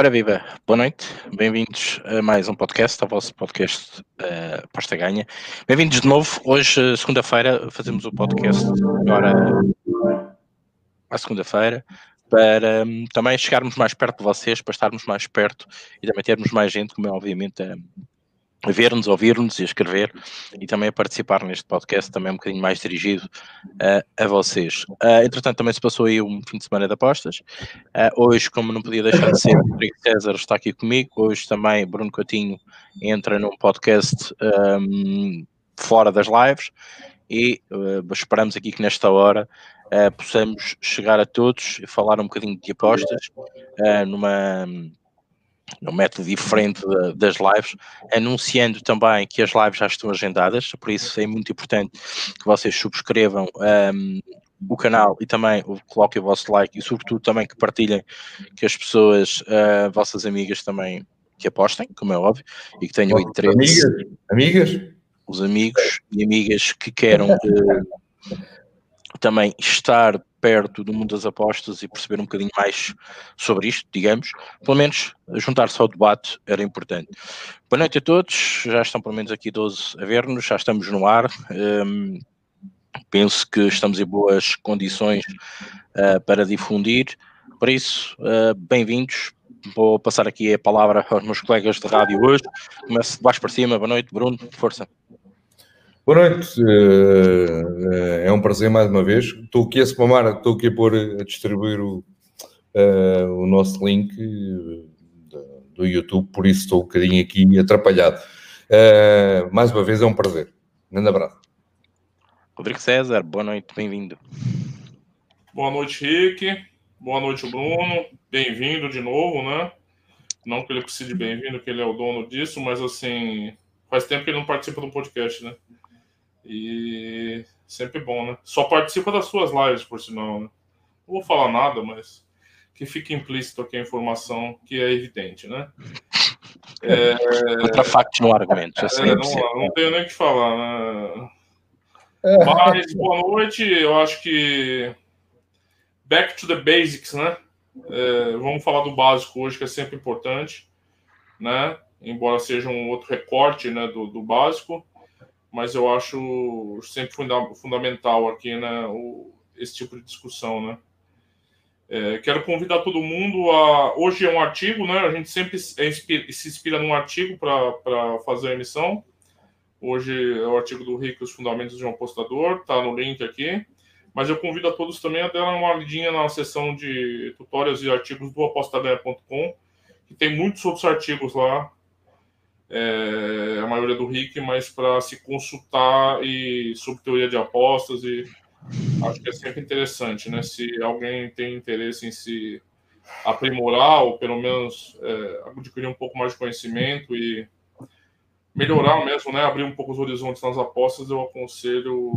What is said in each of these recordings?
Ora viva, boa noite, bem-vindos a mais um podcast, ao vosso podcast uh, Posta Ganha. Bem-vindos de novo, hoje, segunda-feira, fazemos o podcast agora à segunda-feira, para um, também chegarmos mais perto de vocês, para estarmos mais perto e também termos mais gente, como é obviamente a, a ver-nos, ouvir-nos e escrever e também a participar neste podcast, também um bocadinho mais dirigido uh, a vocês. Uh, entretanto, também se passou aí um fim de semana de apostas. Uh, hoje, como não podia deixar de ser, Rodrigo César está aqui comigo. Hoje também Bruno Coutinho entra num podcast um, fora das lives e esperamos aqui que nesta hora possamos chegar a todos e falar um bocadinho de apostas numa um método diferente das lives, anunciando também que as lives já estão agendadas, por isso é muito importante que vocês subscrevam um, o canal e também coloquem o vosso like e sobretudo também que partilhem que as pessoas, uh, vossas amigas também que apostem, como é óbvio, e que tenham interesse. Amigas? Amigas? Os amigos e amigas que queiram uh, também estar perto do mundo das apostas e perceber um bocadinho mais sobre isto, digamos, pelo menos juntar-se ao debate era importante. Boa noite a todos, já estão pelo menos aqui 12 a ver-nos, já estamos no ar. Um, penso que estamos em boas condições uh, para difundir, por isso, uh, bem-vindos. Vou passar aqui a palavra aos meus colegas de rádio hoje. Começo de baixo para cima. Boa noite, Bruno. Força. Boa noite, eh, é um prazer mais uma vez. Estou aqui a spamar, estou aqui a pôr, a distribuir o, eh, o nosso link eh, do YouTube, por isso estou um bocadinho aqui atrapalhado. mais uma vez é um prazer. Grande abraço. Rodrigo César, boa noite, bem-vindo. Boa noite, Rick. Boa noite, Bruno. Bem-vindo de novo, né? Não que ele precise de bem-vindo, que ele é o dono disso, mas assim, faz tempo que ele não participa do podcast, né? E sempre bom, né? Só participa das suas lives, por sinal, né? Não vou falar nada, mas que fique implícito aqui a informação que é evidente, né? É... Outra fact no argumento. É, não, não tenho nem o que falar, né? É. Mas, boa noite. Eu acho que back to the basics, né? É, vamos falar do básico hoje, que é sempre importante, né? Embora seja um outro recorte né, do, do básico mas eu acho sempre funda fundamental aqui né, o, esse tipo de discussão, né? É, quero convidar todo mundo a. Hoje é um artigo, né? A gente sempre se inspira num artigo para fazer a emissão. Hoje é o artigo do Rico, Os Fundamentos de um Apostador, tá no link aqui. Mas eu convido a todos também a dar uma lidinha na seção de tutoriais e artigos do apostadeia.com, que tem muitos outros artigos lá é, a maioria do RIC, mas para se consultar e sobre teoria de apostas e acho que é sempre interessante, né? Se alguém tem interesse em se aprimorar ou pelo menos é, adquirir um pouco mais de conhecimento e melhorar mesmo, né? Abrir um pouco os horizontes nas apostas, eu aconselho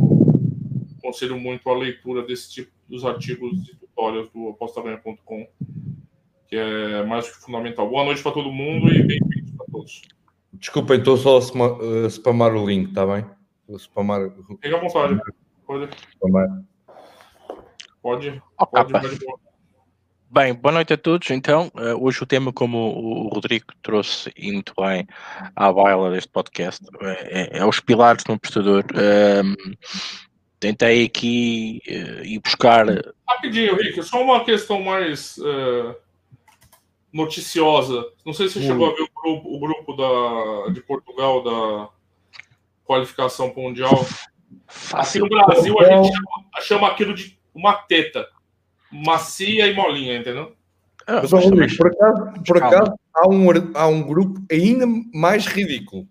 aconselho muito a leitura desse tipo dos artigos e tutoriais do apostaganha.com, que é mais que fundamental. Boa noite para todo mundo e bem-vindos a todos. Desculpem, estou só a spamar o link, está bem? Vou spamar. Fica à vontade. Pode. Spamar. Pode. Pode. pode. Bem, boa noite a todos. Então, uh, hoje o tema, como o Rodrigo trouxe e muito bem à baila deste podcast, é, é os pilares do apostador. Um, tentei aqui uh, ir buscar. Rapidinho, Rick, só uma questão mais. Uh noticiosa. Não sei se você hum. chegou a ver o grupo, o grupo da, de Portugal da qualificação para o Mundial. Aqui no Brasil a gente chama, chama, aquilo de uma teta. Macia e molinha, entendeu? Ah, Mas, Rodrigo, por acaso, por acaso há, um, há um grupo ainda mais ridículo.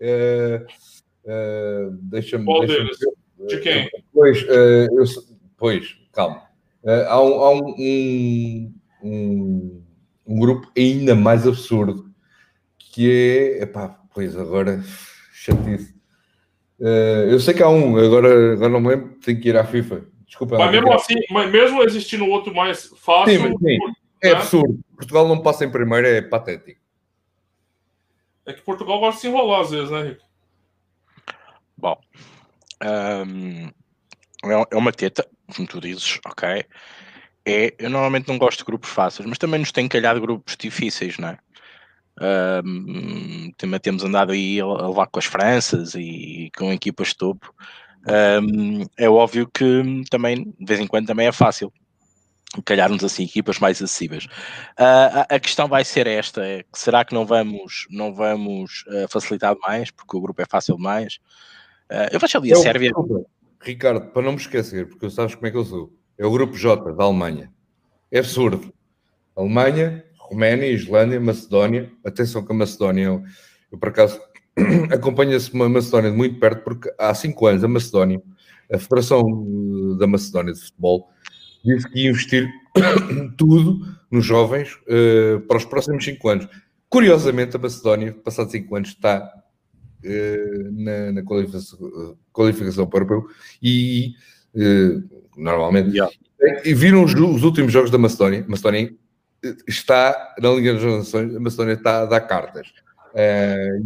É, é, Deixa-me. Deixa de quem? Pois, é, eu, pois calma. É, há um, há um, um um grupo ainda mais absurdo, que é, epá, pois agora, chatice. Uh, eu sei que há um, agora, agora não me lembro, tenho que ir à FIFA. Desculpa. Mas mesmo assim, mas mesmo existindo outro mais fácil. Sim, sim. É né? absurdo. Portugal não passa em primeiro, é patético. É que Portugal gosta de se enrolar às vezes, né, Rico? Bom, um, é, é uma teta, como tu dizes, ok. É, eu normalmente não gosto de grupos fáceis, mas também nos tem calhado grupos difíceis, não é? Um, também temos andado aí a, levar com as Franças e com equipas de topo. Um, é óbvio que também, de vez em quando, também é fácil calhar-nos assim equipas mais acessíveis. Uh, a, a, questão vai ser esta: é, será que não vamos, não vamos uh, facilitar mais, porque o grupo é fácil demais? Uh, eu vejo ali a eu, Sérvia. Ricardo, para não me esquecer, porque sabes como é que eu sou, é o grupo J da Alemanha. É absurdo. Alemanha, Roménia, Islândia, Macedónia. Atenção que a Macedónia, eu, por acaso acompanho-se uma Macedónia de muito perto, porque há cinco anos a Macedónia, a Federação da Macedónia de Futebol, disse que ia investir tudo nos jovens uh, para os próximos cinco anos. Curiosamente, a Macedónia, passados cinco anos, está uh, na, na qualificação, qualificação, para o europeu e uh, normalmente. Yeah. E viram os, os, últimos jogos da Macedónia. A Macedónia está na Liga das Nações, a Macedónia está a dar cartas.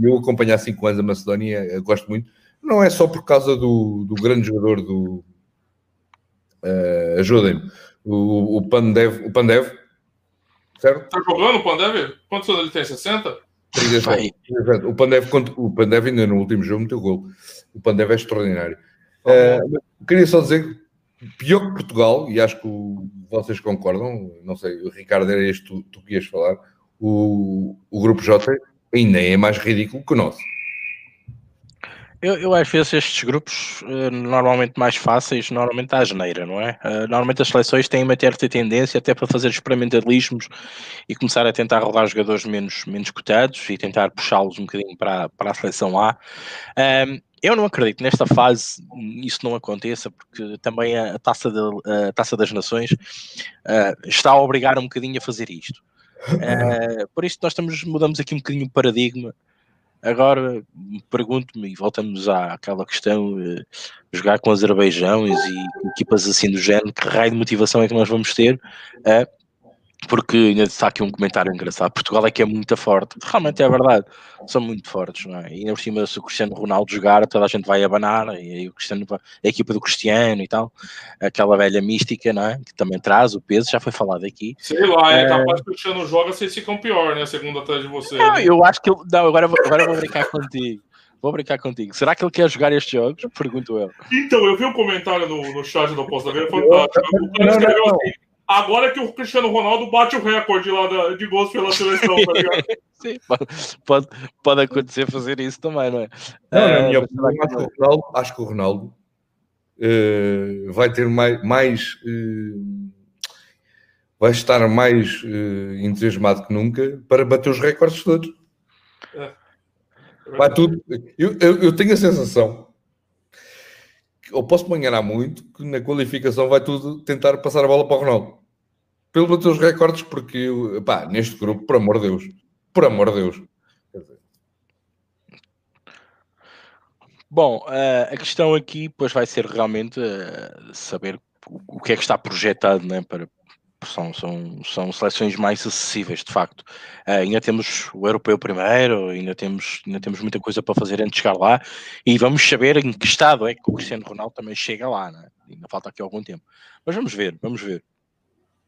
eu acompanho há cinco anos a Macedónia, gosto muito. Não é só por causa do, do grande jogador do, Uh, Ajudem-me. O, o, Pandev, o Pandev, certo? Está jogando o Pandev? Quantos anos ele tem? 60? O Pandev, o Pandev ainda no último jogo meteu gol. O Pandev é extraordinário. Uh, queria só dizer pior que Portugal, e acho que vocês concordam, não sei, o Ricardo era este tu, tu que ias falar, o, o grupo J ainda é mais ridículo que o nosso. Eu, eu às vezes estes grupos, uh, normalmente mais fáceis, normalmente à geneira, não é? Uh, normalmente as seleções têm uma certa tendência até para fazer experimentalismos e começar a tentar rodar jogadores menos, menos cotados e tentar puxá-los um bocadinho para, para a seleção A. eu não acredito nesta fase isso não aconteça, porque também a, taça, de, a taça das Nações uh, está a obrigar um bocadinho a fazer isto. Uh, por isso nós estamos, mudamos aqui um bocadinho o paradigma Agora pergunto-me, e voltamos àquela questão: uh, jogar com Azerbaijão e equipas assim do género, que raio de motivação é que nós vamos ter? Uh, porque ainda está aqui um comentário engraçado. Portugal é que é muito forte. Realmente é verdade, são muito fortes, não é? E ainda por cima, se o Cristiano Ronaldo jogar, toda a gente vai abanar, e aí o Cristiano, a equipa do Cristiano e tal, aquela velha mística, não é? Que também traz o peso, já foi falado aqui. Sei lá, é, é capaz que o Cristiano joga, vocês ficam pior, né? Segundo atrás de você. Não, eu acho que ele. Não, agora, agora eu vou brincar contigo. Vou brincar contigo. Será que ele quer jogar estes jogos? Pergunto eu. Então, eu vi um comentário no, no chat do Posto da Vida, fantástico. O cara escreveu assim Agora que o Cristiano Ronaldo bate o recorde lá da, de gols pela seleção, tá ligado? Sim, pode, pode, acontecer fazer isso também, não é? Não, minha opinião, acho que o Ronaldo, acho que o Ronaldo uh, vai ter mais. mais uh, vai estar mais uh, entusiasmado que nunca para bater os recordes todos. É. É vai tudo. Eu, eu, eu tenho a sensação ou posso me enganar muito, que na qualificação vai tudo tentar passar a bola para o Ronaldo. Pelo bater os recordes, porque pá, neste grupo, por amor de Deus, por amor de Deus. Bom, uh, a questão aqui pois vai ser realmente uh, saber o que é que está projetado né, para, são, são, são seleções mais acessíveis, de facto. Uh, ainda temos o europeu primeiro, ainda temos, ainda temos muita coisa para fazer antes de chegar lá e vamos saber em que estado é que o Cristiano Ronaldo também chega lá, né? ainda falta aqui algum tempo. Mas vamos ver, vamos ver.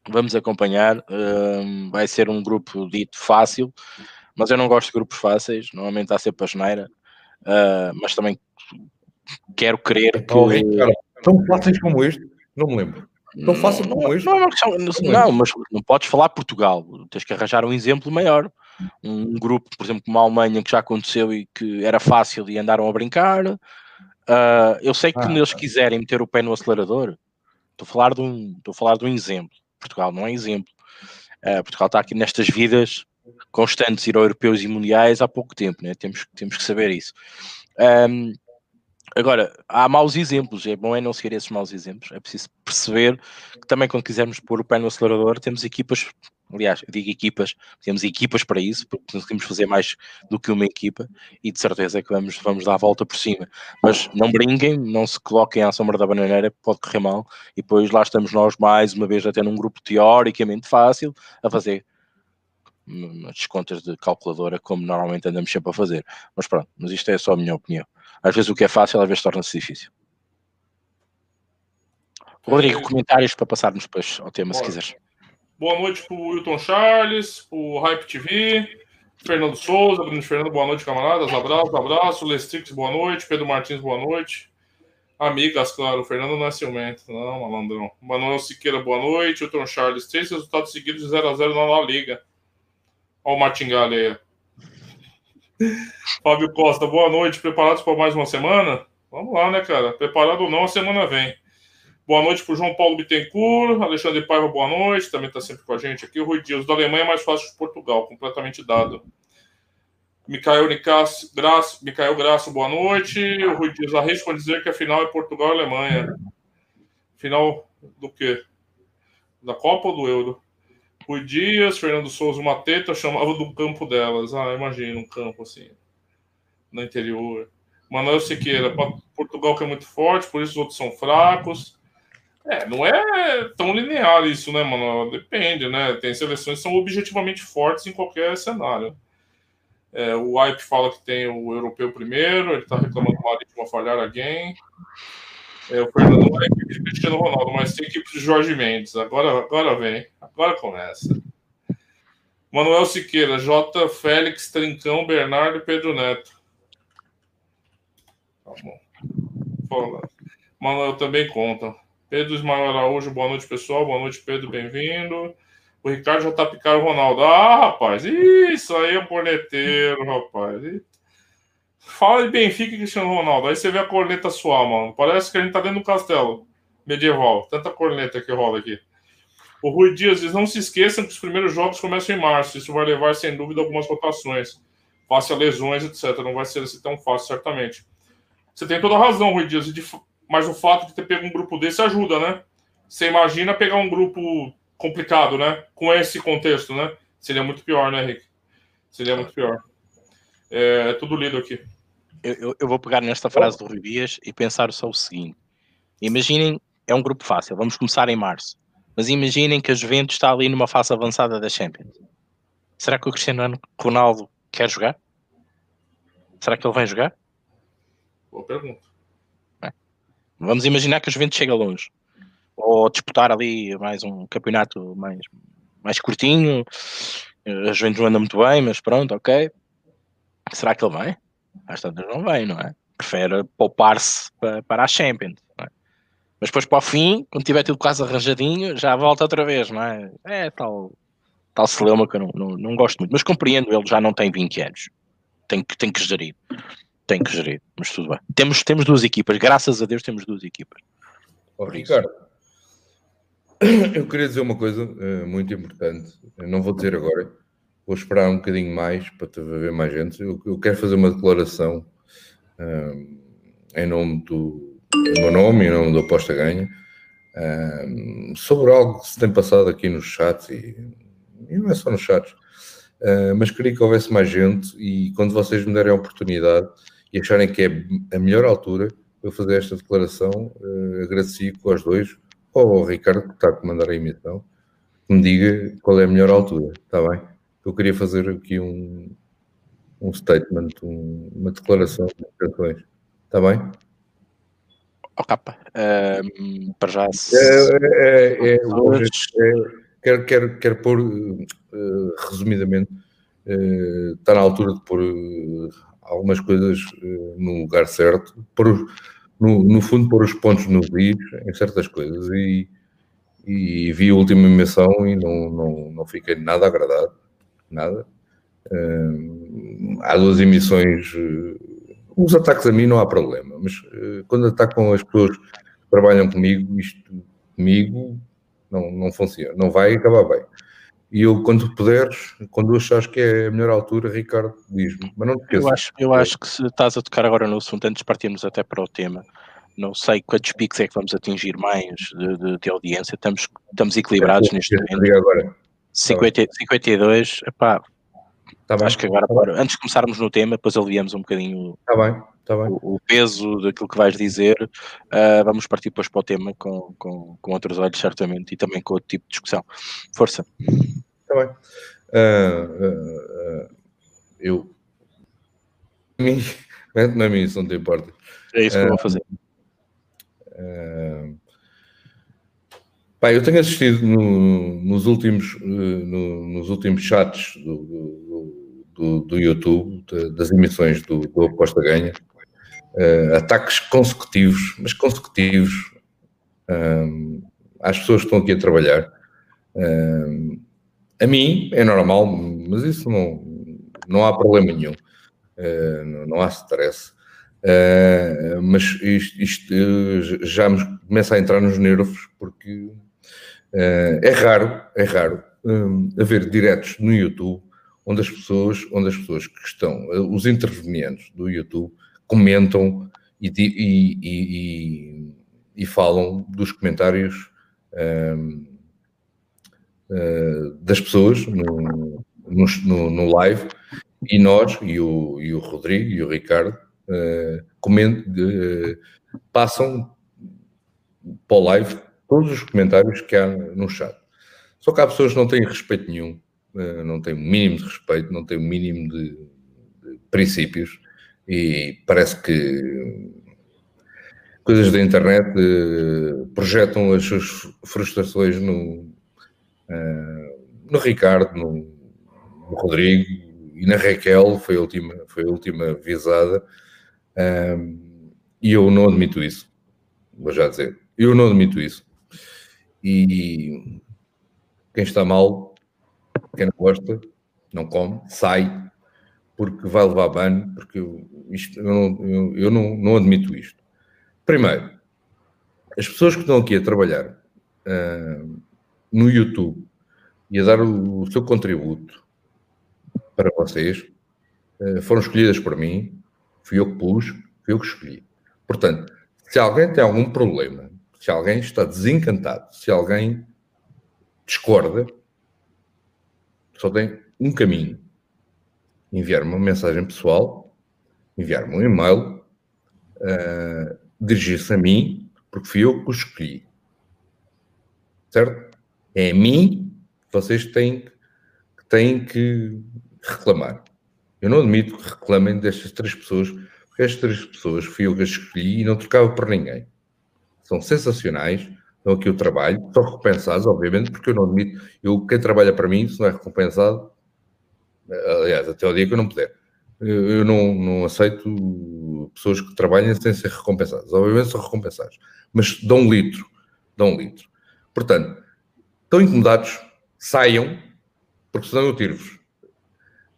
Vamos acompanhar. Uh, vai ser um grupo dito fácil, mas eu não gosto de grupos fáceis, normalmente há sempre a geneira, uh, mas também quero crer que. Oh, tão fáceis como este, não me lembro. Não faço não, não, não, não, não, mas não podes falar Portugal, tens que arranjar um exemplo maior. Um grupo, por exemplo, como a Alemanha, que já aconteceu e que era fácil e andaram a brincar. Uh, eu sei que ah, eles quiserem meter o pé no acelerador, estou a falar de um, estou a falar de um exemplo. Portugal não é exemplo. Uh, Portugal está aqui nestas vidas constantes, ir europeus e mundiais há pouco tempo, né? temos, temos que saber isso. Um, Agora, há maus exemplos, é bom é não seguir esses maus exemplos, é preciso perceber que também quando quisermos pôr o pé no acelerador, temos equipas, aliás, digo equipas, temos equipas para isso, porque conseguimos fazer mais do que uma equipa e de certeza que vamos, vamos dar a volta por cima. Mas não brinquem, não se coloquem à sombra da bananeira, pode correr mal, e depois lá estamos nós mais uma vez até num grupo teoricamente fácil a fazer umas contas de calculadora como normalmente andamos sempre a fazer. Mas pronto, mas isto é só a minha opinião. Às vezes o que é fácil, às vezes torna-se difícil. Rodrigo, comentários para passarmos depois ao tema, Bora. se quiseres. Boa noite para o Wilton Charles, para o Hype TV, Fernando Souza, Bruno Fernando, boa noite, camaradas. Abraço, abraço. Lestrix, boa noite. Pedro Martins, boa noite. Amigas, claro. O Fernando não é não, malandrão. Manuel Siqueira, boa noite. Wilton Charles, três resultados seguidos de 0x0 na La Liga. Olha o Martingale aí. Fábio Costa, boa noite. Preparados para mais uma semana? Vamos lá, né, cara? Preparado ou não, a semana vem. Boa noite para o João Paulo Bittencourt. Alexandre Paiva, boa noite. Também está sempre com a gente aqui. O Rui Dias, da Alemanha é mais fácil de Portugal, completamente dado. Micael Nicas, Graça, Micael Graça, boa noite. O Rui Dias, arrisco a dizer que a final é Portugal e Alemanha. Final do quê? Da Copa ou do Euro? Rui Dias, Fernando Souza, uma teta, chamava do campo delas. Ah, imagina um campo assim, no interior. Manuel Siqueira, Portugal que é muito forte, por isso os outros são fracos. É, não é tão linear isso, né, mano? Depende, né? Tem seleções que são objetivamente fortes em qualquer cenário. É, o Wipe fala que tem o europeu primeiro, ele tá reclamando do Marítimo falhar alguém. É, o Fernando é equipe de Cristiano Ronaldo, mas tem equipe de Jorge Mendes. Agora, agora vem, agora começa. Manuel Siqueira, J. Félix, Trincão, Bernardo e Pedro Neto. Tá bom. Fala. Manuel também conta. Pedro Ismael Araújo, boa noite, pessoal. Boa noite, Pedro, bem-vindo. O Ricardo já tá picando o Ronaldo. Ah, rapaz, isso aí é corneteiro, rapaz. Fala de Benfica e Cristiano Ronaldo. Aí você vê a corneta suar, mano. Parece que a gente tá dentro do castelo medieval. Tanta corneta que rola aqui. O Rui Dias diz: não se esqueçam que os primeiros jogos começam em março. Isso vai levar, sem dúvida, algumas rotações. Face a lesões, etc. Não vai ser assim tão fácil, certamente. Você tem toda a razão, Rui Dias. Mas o fato de ter pego um grupo desse ajuda, né? Você imagina pegar um grupo complicado, né? Com esse contexto, né? Seria muito pior, né, Henrique? Seria muito pior. É, é tudo lido aqui. Eu, eu, vou pegar nesta frase do Rui Dias e pensar só o seguinte: imaginem, é um grupo fácil, vamos começar em março, mas imaginem que a Juventus está ali numa fase avançada da Champions. Será que o Cristiano Ronaldo quer jogar? Será que ele vem jogar? Boa pergunta. É. Vamos imaginar que a Juventus chega longe. Ou disputar ali mais um campeonato mais, mais curtinho. A Juventus não anda muito bem, mas pronto, ok. Será que ele vai? Às tantas não vem, não é? Prefere poupar-se para, para a Champions. É? Mas depois para o fim, quando tiver tudo quase arranjadinho, já volta outra vez, não é? É tal, tal celeuma que eu não, não, não gosto muito. Mas compreendo, ele já não tem 20 anos. Tem que, tem que gerir tem que gerir, mas tudo bem. Temos, temos duas equipas, graças a Deus temos duas equipas. Oh, Ricardo, eu queria dizer uma coisa uh, muito importante. Eu não vou dizer agora, vou esperar um bocadinho mais para ver mais gente. Eu, eu quero fazer uma declaração uh, em nome do meu nome, em nome do Aposta Ganha, uh, sobre algo que se tem passado aqui nos chats e, e não é só nos chats. Uh, mas queria que houvesse mais gente e quando vocês me derem a oportunidade, e acharem que é a melhor altura para fazer esta declaração, uh, agradecido aos dois, ou ao Ricardo, que está a comandar a emissão, que me diga qual é a melhor altura, está bem? Eu queria fazer aqui um, um statement, um, uma declaração de intenções, está bem? Oh, capa, uh, para já. Se... É, é, é, é, quero, quero, quero pôr, uh, resumidamente, uh, está na altura de pôr algumas coisas no lugar certo, por, no, no, fundo, pôr os pontos nos is em certas coisas. E, e vi a última emissão e não, não, não fiquei nada agradado, nada. Uh, há duas emissões, os ataques a mim não há problema, mas quando atacam as pessoas que trabalham comigo, isto comigo não, não funciona, não vai acabar bem. E eu, quando puderes, quando achares que é a melhor altura, Ricardo, diz-me. Mas não te Eu acho, eu acho que se estás a tocar agora no assunto, antes de partirmos até para o tema, não sei quantos picos é que vamos atingir mais de, de, de audiência. Estamos, estamos equilibrados é, neste momento. Agora. 50, 52, epá, tá bem, acho que agora, tá antes de começarmos no tema, depois aliviamos um bocadinho tá bem, tá bem. O, o, peso daquilo que vais dizer. Uh, vamos partir depois para o tema com, com, com outros olhos, certamente, e também com outro tipo de discussão. Força. Está bem. Uh, uh, eu. Mete-me a mim, se não te importa. É isso que eu vou fazer. Pá, eu tenho assistido no, nos, últimos, no, nos últimos chats do, do, do, YouTube, das emissões do, do Aposta Ganha, uh, ataques consecutivos, mas consecutivos, um, às pessoas que estão aqui a trabalhar. Um, a mim é normal, mas isso não, não há problema nenhum, uh, não, há stress. Uh, mas isto, isto, já me começa a entrar nos nervos porque uh, é raro, é raro um, haver diretos no YouTube onde as pessoas, onde as pessoas que estão, os intervenientes do YouTube comentam e, e, e, e falam dos comentários um, uh, das pessoas no, no, no, live. E nós, e o, e o Rodrigo e o Ricardo, uh, coment, uh, passam para o live todos os comentários que há no chat. Só que há pessoas que não têm respeito nenhum, não têm o mínimo de respeito, não têm o mínimo de, princípios e parece que coisas da internet projetam as suas frustrações no, no Ricardo, no, no Rodrigo e na Raquel, foi a última, foi a última visada. E eu não admito isso. Vou já dizer. Eu não admito isso. E quem está mal, quem não gosta, não come, sai, porque vai levar ban, porque eu, isto, eu, não, eu, eu não, não admito isto. Primeiro, as pessoas que estão aqui a trabalhar uh, no YouTube e a dar o, o seu contributo para vocês uh, foram escolhidas por mim, fui eu que pus, fui eu que escolhi. Portanto, se alguém tem algum problema, se alguém está desencantado, se alguém discorda, só tem um caminho: enviar-me uma mensagem pessoal, enviar-me um e-mail, uh, dirigir-se a mim, porque fui eu que o escolhi. Certo? É a mim que vocês têm, que têm que reclamar. Eu não admito que reclamem destas três pessoas, porque estas três pessoas fui eu que as escolhi e não trocava por ninguém. São sensacionais, dão aqui o trabalho, são recompensados, obviamente, porque eu não admito, eu, quem trabalha para mim, se não é recompensado, aliás, até o dia que eu não puder, eu não, não aceito pessoas que trabalhem sem ser recompensadas. Obviamente são recompensados, mas dão um litro, dão um litro. Portanto, estão incomodados, saiam, porque senão eu tiro-vos.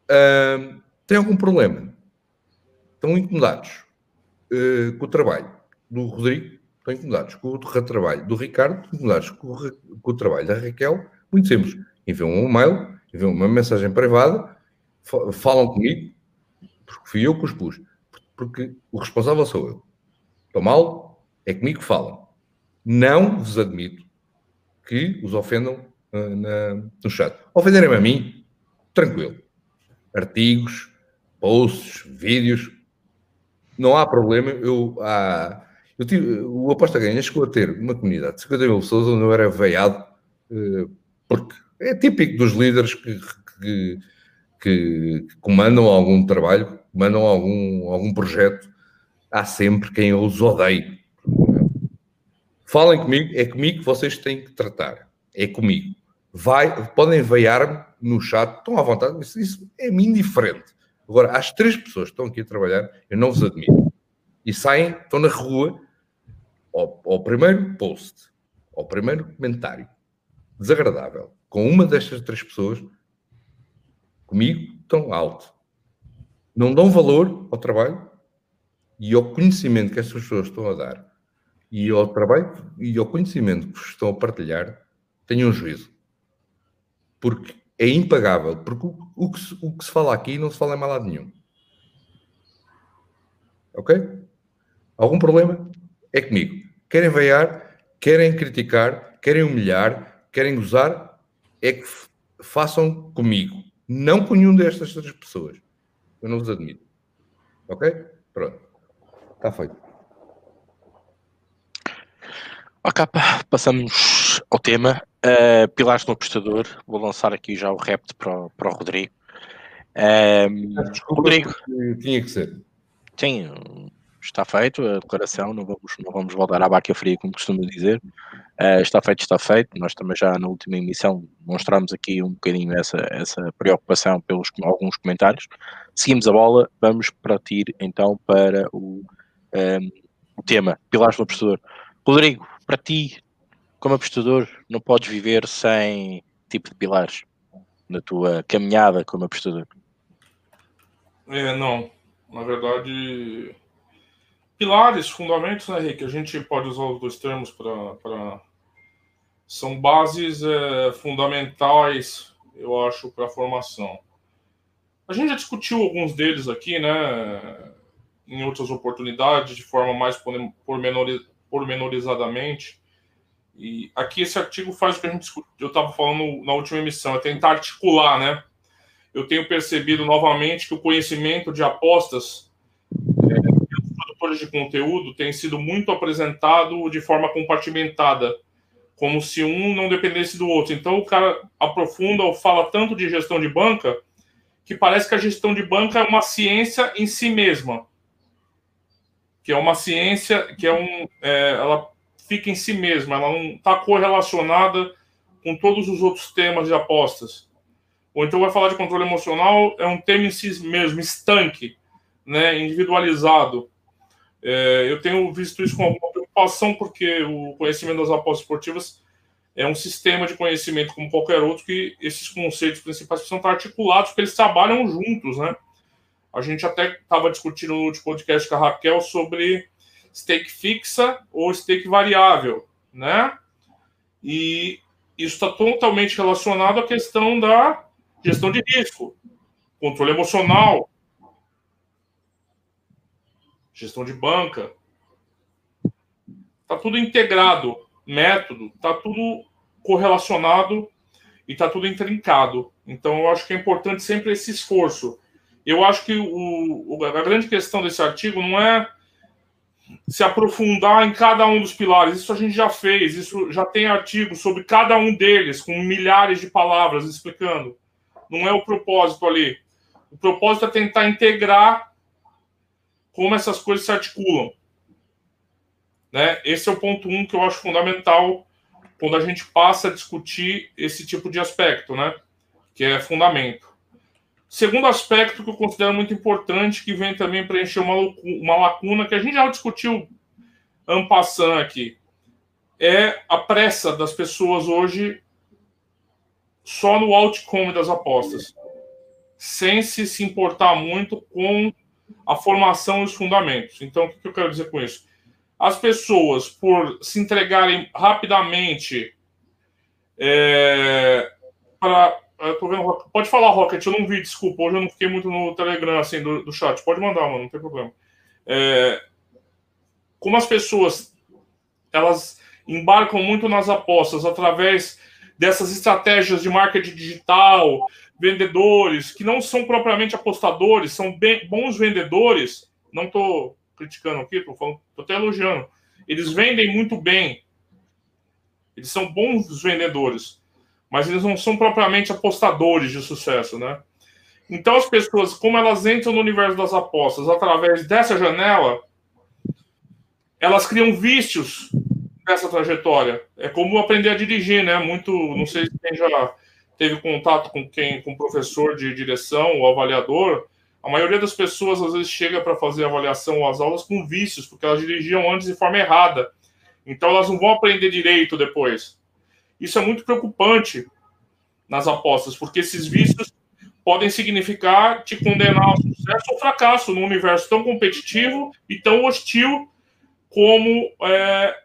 Uh, tem algum problema? Estão incomodados uh, com o trabalho do Rodrigo? Estão incomodados com o trabalho do Ricardo? Estão incomodados com o, com o trabalho da Raquel? Muito simples. Enviam um e-mail, enviam uma mensagem privada, falam comigo, porque fui eu que os pus. Porque o responsável sou eu. Estou mal, é comigo que falam. Não vos admito que os ofendam uh, na, no chat. Ofenderem-me a mim, tranquilo artigos, posts, vídeos. Não há problema. Eu, há, eu tive, o Aposta Ganha chegou a ter uma comunidade de 50 mil pessoas onde eu era veiado, eh, porque é típico dos líderes que, que, que comandam algum trabalho, comandam algum, algum projeto. Há sempre quem os odeie. Falem comigo, é comigo que vocês têm que tratar. É comigo. Vai, podem veiar-me no chat, estão à vontade, isso, isso é me indiferente. Agora, as três pessoas que estão aqui a trabalhar, eu não vos admiro. E saem, estão na rua, ao, ao primeiro post, ao primeiro comentário desagradável, com uma destas três pessoas, comigo, estão alto. Não dão valor ao trabalho e ao conhecimento que estas pessoas estão a dar e ao trabalho e ao conhecimento que estão a partilhar, tenham um juízo. Porque é impagável, porque o, o, que se, o que se fala aqui não se fala em mal nenhum. Ok? Algum problema? É comigo. Querem veiar, querem criticar, querem humilhar, querem gozar, é que façam comigo. Não com nenhum destas três pessoas. Eu não vos admito. Ok? Pronto. Está feito. Ok, passamos ao tema. Uh, pilares no apostador, vou lançar aqui já o repto para, o, para o Rodrigo. Uh, Desculpa, Rodrigo. Tinha que ser. Sim, está feito a declaração, não vamos, não vamos voltar à baca fria, como costumo dizer. Uh, está feito, está feito. Nós também já na última emissão mostramos aqui um bocadinho essa, essa preocupação pelos alguns comentários. Seguimos a bola, vamos partir então para o, um, ehm, o tema, pilares do apostador. Rodrigo, para ti, como apostador, não podes viver sem tipo de pilares na tua caminhada como apostador. É, não. Na verdade, pilares, fundamentos, né, Rick? A gente pode usar os dois termos para são bases é, fundamentais, eu acho, para a formação. A gente já discutiu alguns deles aqui, né, em outras oportunidades, de forma mais pormenorizadamente. E aqui esse artigo faz o que a gente discutiu, eu estava falando na última emissão, é tentar articular, né? Eu tenho percebido novamente que o conhecimento de apostas de conteúdo tem sido muito apresentado de forma compartimentada como se um não dependesse do outro. Então o cara aprofunda ou fala tanto de gestão de banca que parece que a gestão de banca é uma ciência em si mesma, que é uma ciência que é um, é, ela fica em si mesma, ela não está correlacionada com todos os outros temas de apostas. Ou então vai falar de controle emocional, é um tema em si mesmo, estanque, né, individualizado. É, eu tenho visto isso com alguma preocupação, porque o conhecimento das apostas esportivas é um sistema de conhecimento como qualquer outro, que esses conceitos principais precisam estar articulados, porque eles trabalham juntos, né? A gente até estava discutindo no último podcast com a Raquel sobre stake fixa ou stake variável, né? E isso está totalmente relacionado à questão da gestão de risco, controle emocional, gestão de banca. Está tudo integrado, método, está tudo correlacionado e está tudo intrincado. Então, eu acho que é importante sempre esse esforço. Eu acho que o, a grande questão desse artigo não é se aprofundar em cada um dos pilares. Isso a gente já fez, isso já tem artigos sobre cada um deles, com milhares de palavras explicando. Não é o propósito ali. O propósito é tentar integrar como essas coisas se articulam. Né? Esse é o ponto um que eu acho fundamental quando a gente passa a discutir esse tipo de aspecto, né? que é fundamento. Segundo aspecto que eu considero muito importante, que vem também preencher uma, uma lacuna que a gente já discutiu ampassando aqui, é a pressa das pessoas hoje só no outcome das apostas, sem se, se importar muito com a formação e os fundamentos. Então, o que eu quero dizer com isso? As pessoas, por se entregarem rapidamente é, para. vendo, pode falar, Rocket, eu não vi, desculpa, hoje eu não fiquei muito no Telegram assim, do, do chat. Pode mandar, mano, não tem problema. É, como as pessoas elas embarcam muito nas apostas através dessas estratégias de marketing digital, vendedores que não são propriamente apostadores, são bem, bons vendedores. Não estou criticando aqui, estou até elogiando. Eles vendem muito bem. Eles são bons vendedores, mas eles não são propriamente apostadores de sucesso, né? Então as pessoas, como elas entram no universo das apostas através dessa janela, elas criam vícios nessa trajetória. É como aprender a dirigir, né? Muito, não sei se quem já teve contato com quem, com professor de direção ou avaliador, a maioria das pessoas às vezes chega para fazer avaliação ou as aulas com vícios, porque elas dirigiam antes de forma errada. Então elas não vão aprender direito depois. Isso é muito preocupante nas apostas, porque esses vícios podem significar te condenar ao sucesso ou fracasso num universo tão competitivo e tão hostil como é,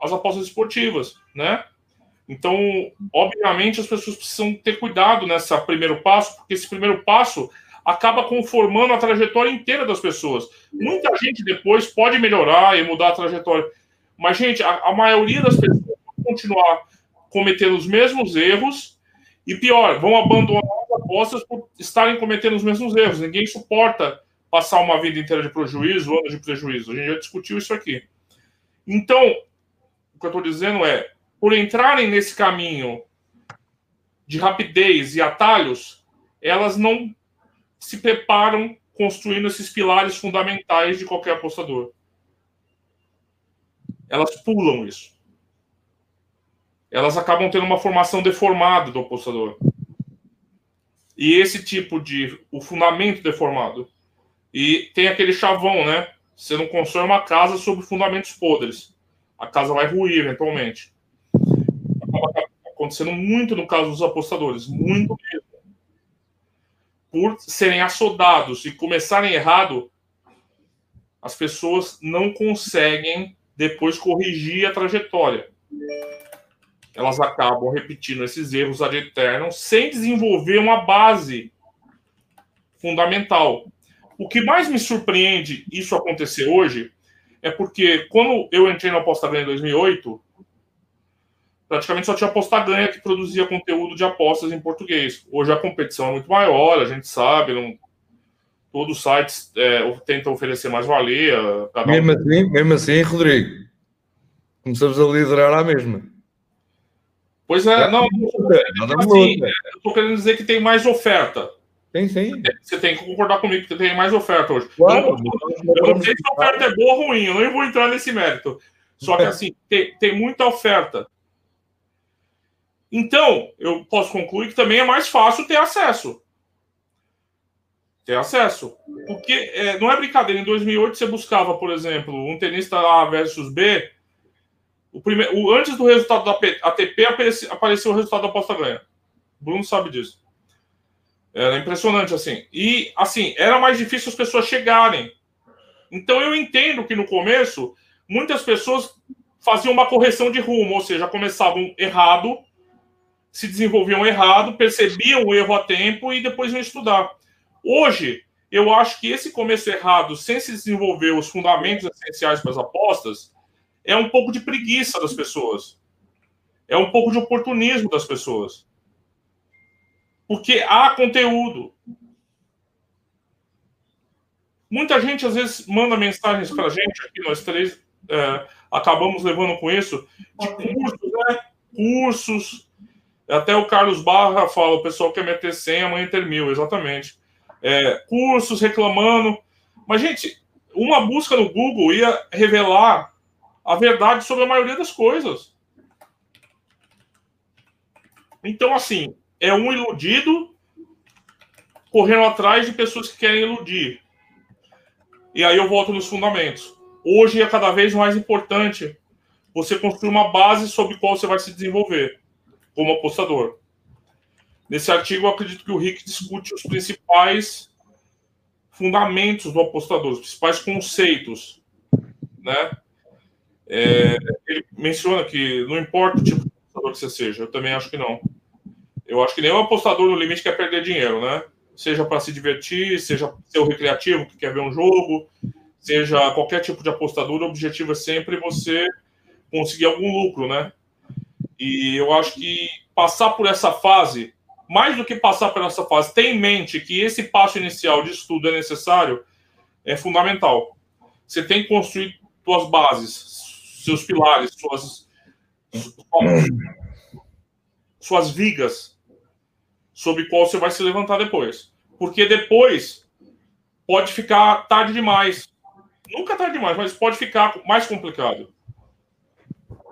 as apostas esportivas, né? Então, obviamente, as pessoas precisam ter cuidado nessa primeiro passo, porque esse primeiro passo acaba conformando a trajetória inteira das pessoas. Muita gente depois pode melhorar e mudar a trajetória, mas, gente, a, a maioria das pessoas vão continuar cometendo os mesmos erros e, pior, vão abandonar as apostas por estarem cometendo os mesmos erros. Ninguém suporta passar uma vida inteira de prejuízo, anos de prejuízo. A gente já discutiu isso aqui. Então, o que eu estou dizendo é, por entrarem nesse caminho de rapidez e atalhos, elas não se preparam construindo esses pilares fundamentais de qualquer apostador. Elas pulam isso. elas acabam tendo uma formação deformada do apostador. E esse tipo de o fundamento deformado. E tem aquele chavão, né? Você não constrói uma casa sobre fundamentos podres. A casa vai ruir eventualmente. Acontecendo muito no caso dos apostadores, muito mesmo. Por serem assodados e começarem errado, as pessoas não conseguem depois corrigir a trajetória. Elas acabam repetindo esses erros ad eterno sem desenvolver uma base fundamental. O que mais me surpreende isso acontecer hoje é porque quando eu entrei no Aposta Ganha em 2008, praticamente só tinha Aposta Ganha que produzia conteúdo de apostas em português. Hoje a competição é muito maior, a gente sabe, não, todos os sites é, tentam oferecer mais valia. mesmo, um... assim, mesmo assim, Rodrigo, começamos a liderar à mesma. Pois é, não, não assim, eu estou querendo dizer que tem mais oferta. Tem sim. Você tem que concordar comigo que tem mais oferta hoje. Claro, eu, não, eu não sei se a oferta é boa ou ruim, eu nem vou entrar nesse mérito. Só que assim, tem, tem muita oferta. Então, eu posso concluir que também é mais fácil ter acesso. Ter acesso. Porque é, não é brincadeira. Em 2008, você buscava, por exemplo, um tenista A versus B. O primeiro, o, antes do resultado da ATP, apareceu, apareceu o resultado da aposta ganha. O Bruno sabe disso. Era impressionante, assim. E, assim, era mais difícil as pessoas chegarem. Então, eu entendo que no começo, muitas pessoas faziam uma correção de rumo, ou seja, começavam errado, se desenvolviam errado, percebiam o erro a tempo e depois iam estudar. Hoje, eu acho que esse começo errado, sem se desenvolver os fundamentos essenciais para as apostas, é um pouco de preguiça das pessoas. É um pouco de oportunismo das pessoas. Porque há conteúdo. Muita gente às vezes manda mensagens para a gente, aqui nós três é, acabamos levando com isso, de cursos, né? Cursos. Até o Carlos Barra fala: o pessoal quer meter 100, amanhã ter mil, exatamente. É, cursos reclamando. Mas, gente, uma busca no Google ia revelar a verdade sobre a maioria das coisas. Então, assim, é um iludido correndo atrás de pessoas que querem iludir. E aí eu volto nos fundamentos. Hoje é cada vez mais importante você construir uma base sobre qual você vai se desenvolver como apostador. Nesse artigo, eu acredito que o Rick discute os principais fundamentos do apostador, os principais conceitos, né? É, ele menciona que não importa o tipo de apostador que você seja, eu também acho que não. Eu acho que nenhum apostador no limite quer perder dinheiro, né? Seja para se divertir, seja ser o recreativo que quer ver um jogo, seja qualquer tipo de apostador, o objetivo é sempre você conseguir algum lucro, né? E eu acho que passar por essa fase, mais do que passar por essa fase, ter em mente que esse passo inicial de estudo é necessário, é fundamental. Você tem que construir suas bases, seus pilares, suas, suas vigas sobre qual você vai se levantar depois. Porque depois pode ficar tarde demais. Nunca tarde demais, mas pode ficar mais complicado.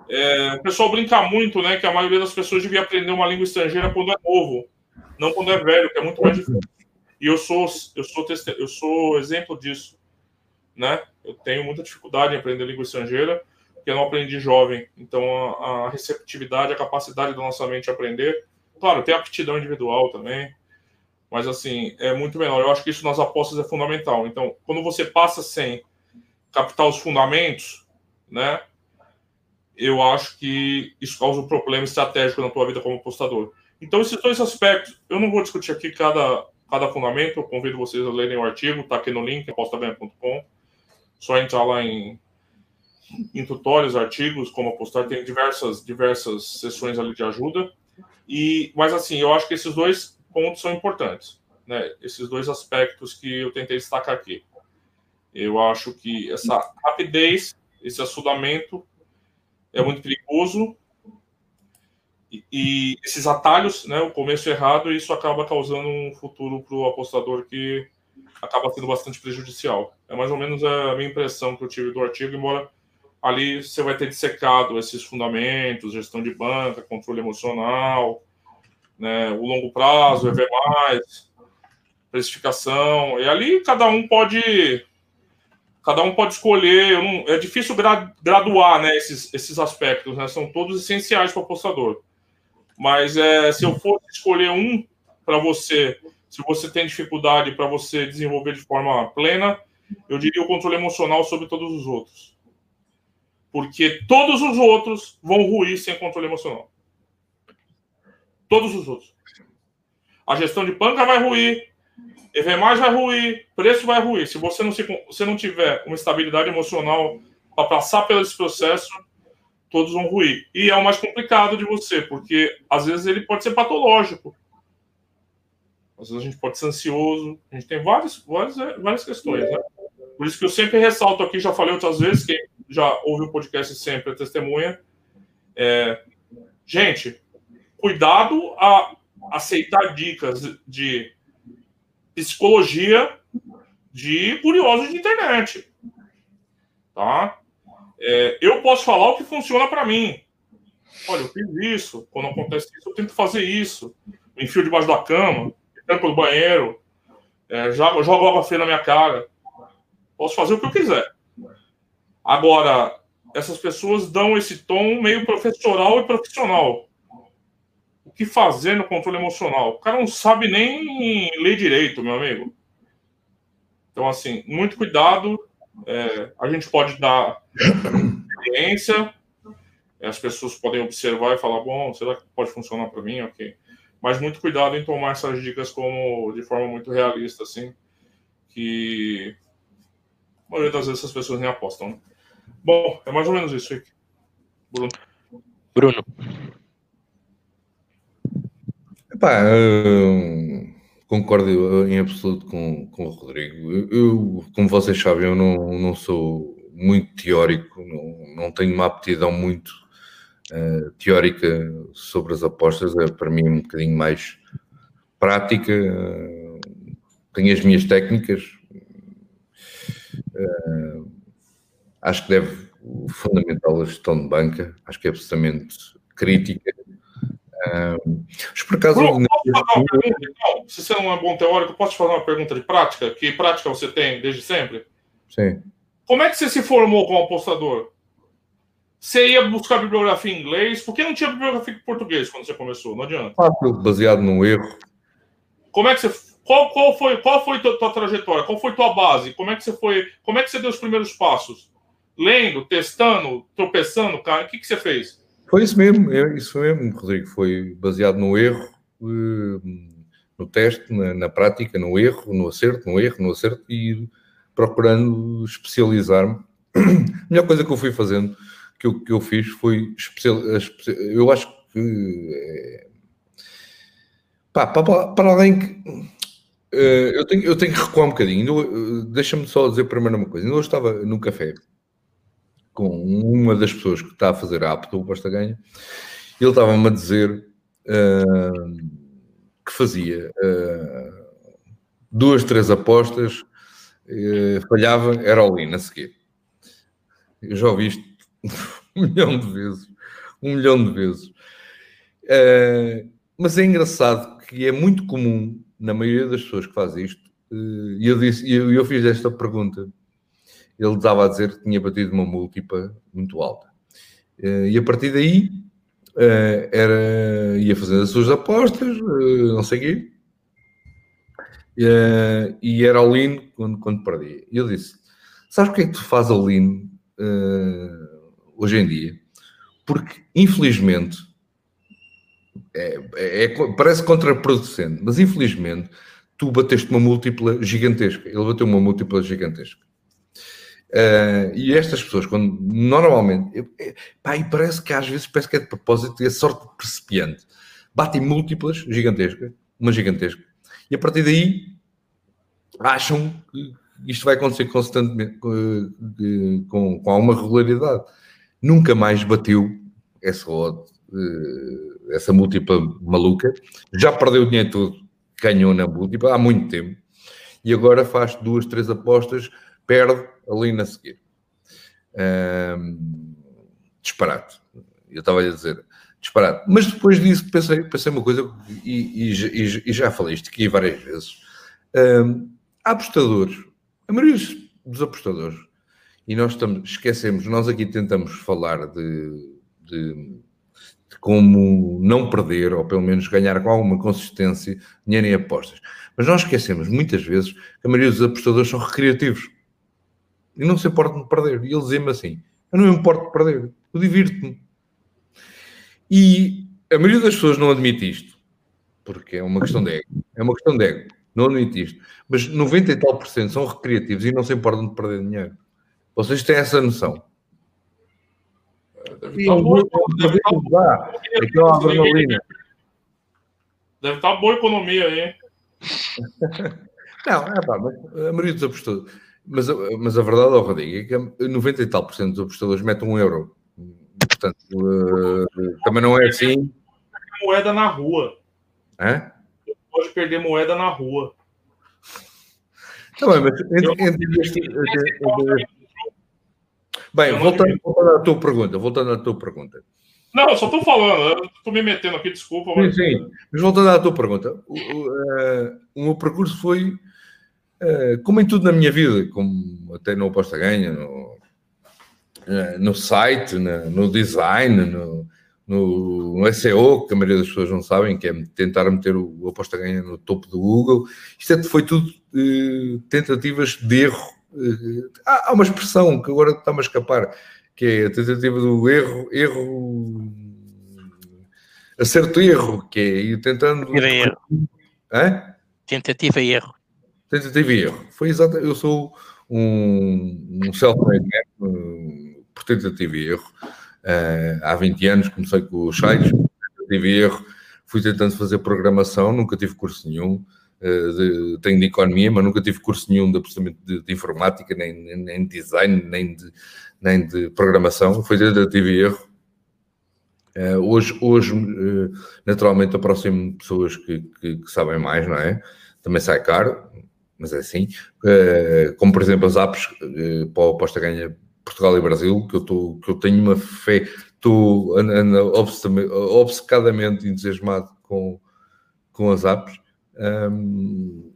É, o pessoal brinca muito, né? Que a maioria das pessoas devia aprender uma língua estrangeira quando é novo, não quando é velho, que é muito mais difícil. E eu sou, eu sou, eu sou exemplo disso, né? Eu tenho muita dificuldade em aprender língua estrangeira, porque eu não aprendi jovem. Então, a, a receptividade, a capacidade da nossa mente aprender Claro, tem aptidão individual também, mas assim, é muito menor. Eu acho que isso nas apostas é fundamental. Então, quando você passa sem captar os fundamentos, né? Eu acho que isso causa um problema estratégico na tua vida como apostador. Então, esses dois aspectos, eu não vou discutir aqui cada, cada fundamento, eu convido vocês a lerem o artigo, tá aqui no link, apostabanha.com. Só entrar lá em, em tutoriais, artigos, como apostar, tem diversas, diversas sessões ali de ajuda. E, mas assim, eu acho que esses dois pontos são importantes, né? Esses dois aspectos que eu tentei destacar aqui. Eu acho que essa rapidez, esse assudamento é muito perigoso e, e esses atalhos, né? O começo errado, isso acaba causando um futuro para o apostador que acaba sendo bastante prejudicial. É mais ou menos a minha impressão que eu tive do artigo, embora ali você vai ter dissecado esses fundamentos, gestão de banca, controle emocional, né, o longo prazo, EV+, precificação, e ali cada um pode cada um pode escolher, não, é difícil graduar né, esses, esses aspectos, né, são todos essenciais para o apostador. Mas é, se eu fosse escolher um para você, se você tem dificuldade para você desenvolver de forma plena, eu diria o controle emocional sobre todos os outros. Porque todos os outros vão ruir sem controle emocional. Todos os outros. A gestão de banca vai ruir, EV vai ruir, preço vai ruir. Se você não, se, você não tiver uma estabilidade emocional para passar pelo esse processo, todos vão ruir. E é o mais complicado de você, porque às vezes ele pode ser patológico. Às vezes a gente pode ser ansioso. A gente tem várias, várias, várias questões, né? Por isso que eu sempre ressalto aqui, já falei outras vezes, quem já ouve o podcast sempre é testemunha. É, gente, cuidado a aceitar dicas de psicologia de curiosos de internet. Tá? É, eu posso falar o que funciona para mim. Olha, eu fiz isso. Quando acontece isso, eu tento fazer isso. Me enfio debaixo da cama, tampo no banheiro, é, jogo, jogo água fria na minha cara. Posso fazer o que eu quiser. Agora, essas pessoas dão esse tom meio professoral e profissional que fazer no controle emocional. O cara não sabe nem ler direito, meu amigo. Então, assim, muito cuidado. É, a gente pode dar experiência, as pessoas podem observar e falar: bom, será que pode funcionar para mim? Ok. Mas muito cuidado em tomar essas dicas como de forma muito realista, assim, que a maioria das vezes as pessoas nem apostam. Né? Bom, é mais ou menos isso. Bruno. Bruno. Epá, uh, concordo em absoluto com, com o Rodrigo. Eu, como vocês sabem, eu não, não sou muito teórico, não, não tenho uma aptidão muito uh, teórica sobre as apostas, é para mim um bocadinho mais prática. Uh, tenho as minhas técnicas. Uh, acho que deve, fundamental a gestão de banca, acho que é absolutamente crítica mas por acaso. Pergunta, então? Se você não é bom teórico, posso te fazer uma pergunta de prática? Que prática você tem desde sempre? Sim. Como é que você se formou como apostador? Você ia buscar bibliografia em inglês? Por que não tinha bibliografia em português quando você começou? Não adianta. Baseado no erro. Como é que você. Qual, qual foi, qual foi tua, tua trajetória? Qual foi tua base? Como é que você foi. Como é que você deu os primeiros passos? Lendo, testando, tropeçando, cara? O que, que você fez? Foi isso mesmo, é isso mesmo, Rodrigo. Foi baseado no erro, eh, no teste, na, na, prática, no erro, no acerto, no erro, no acerto e procurando especializar-me. A melhor coisa que eu fui fazendo, que eu, que eu fiz, foi especial, eu acho que é, pá, para, para que Uh, eu, tenho, eu tenho que recuar um bocadinho. Deixa-me só dizer primeiro uma coisa. Eu estava no café com uma das pessoas que está a fazer a app do Aposta Ganha, ele estava-me a dizer uh, que fazia uh, duas, três apostas, uh, falhava, era all-in a seguir. Eu já ouvi isto um milhão de vezes, um milhão de vezes. mas é engraçado que é muito comum na maioria das pessoas que fazem isto, e eu, disse, eu, eu fiz esta pergunta ele estava a dizer que tinha batido uma múltipla muito alta. Eh, e a partir daí eh, era, ia fazendo as suas apostas, eh, não sei o quê, e era all in quando, quando perdia. E eu disse: Sabes porque é que tu fazes all in hoje em dia? Porque, infelizmente, é, é, é, parece contraproducente, mas infelizmente tu bateste uma múltipla gigantesca. Ele bateu uma múltipla gigantesca. Uh, e estas pessoas, quando normalmente, eu, pá, e parece que às vezes parece que é de propósito, é sorte precipiante, batem múltiplas gigantescas, uma gigantesca, e a partir daí acham que isto vai acontecer constantemente, com, com, com alguma regularidade. Nunca mais bateu essa odd, essa múltipla maluca, já perdeu o dinheiro todo, ganhou na múltipla há muito tempo, e agora faz duas, três apostas perde ali na seguir. Um, disparate. Eu estava a dizer disparate. Mas depois disso pensei, pensei uma coisa e, e, e já falei isto aqui várias vezes. Um, apostadores, a maioria dos apostadores, e nós estamos, esquecemos, nós aqui tentamos falar de, de, de, como não perder, ou pelo menos ganhar com alguma consistência dinheiro em apostas. Mas nós esquecemos muitas vezes que a maioria dos apostadores são recreativos e não se importam de perder. E eles dizem-me assim: eu não me importo de perder, eu divirto-me. E a maioria das pessoas não admite isto, porque é uma questão de ego. É uma questão de ego, não admite isto. Mas 90 e tal por cento são recreativos e não se importam de perder dinheiro. Vocês têm essa noção. Deve estar boa, deve estar boa economia aí. Não, é pá, mas a maioria dos apostadores. Mas, mas a verdade, oh, Rodrigo, é que 90 e tal por cento dos apostadores metem um euro. Portanto, uh, também não é assim. Moeda na rua. É? Pode perder moeda na rua. Tá bem, mas entre, entre este, Bem, voltando, voltando à tua pergunta, voltando à tua pergunta. Não, só estou falando, estou me metendo aqui, desculpa. Sim, mas... sim. Mas voltando à tua pergunta, o, o, uh, o meu percurso foi, como em tudo na minha vida, como até no Aposta Ganha, no, uh, no site, no, design, no, no, no, SEO, que a maioria das pessoas não sabem, que é tentar meter o, o Aposta Ganha no topo do Google. Isto é, foi tudo tentativas de erro há, há uma expressão que agora está-me a escapar, que é a tentativa do erro, erro, acerto erro, que é ir tentando. Tentativa erro. Hã? Tentativa e erro. Tentativa e erro. Foi exato. Eu sou um, um self-made man por tentativa e erro. Uh, há 20 anos comecei com os sites, tentativa e erro. Fui tentando fazer programação, nunca tive curso nenhum. Eh, de, tenho de economia, mas nunca tive curso nenhum de processamento de, de, informática, nem, nem, nem, de design, nem de, nem de programação. Foi tentativa e erro. Uh, hoje, hoje naturalmente, aproximo de pessoas que, que, que, sabem mais, não é? Também sai caro, mas é assim. Uh, como, por exemplo, as apps para o Aposta Ganha Portugal e Brasil, que eu, tô, que eu tenho uma fé, estou obcecadamente entusiasmado com, com as apps. Um,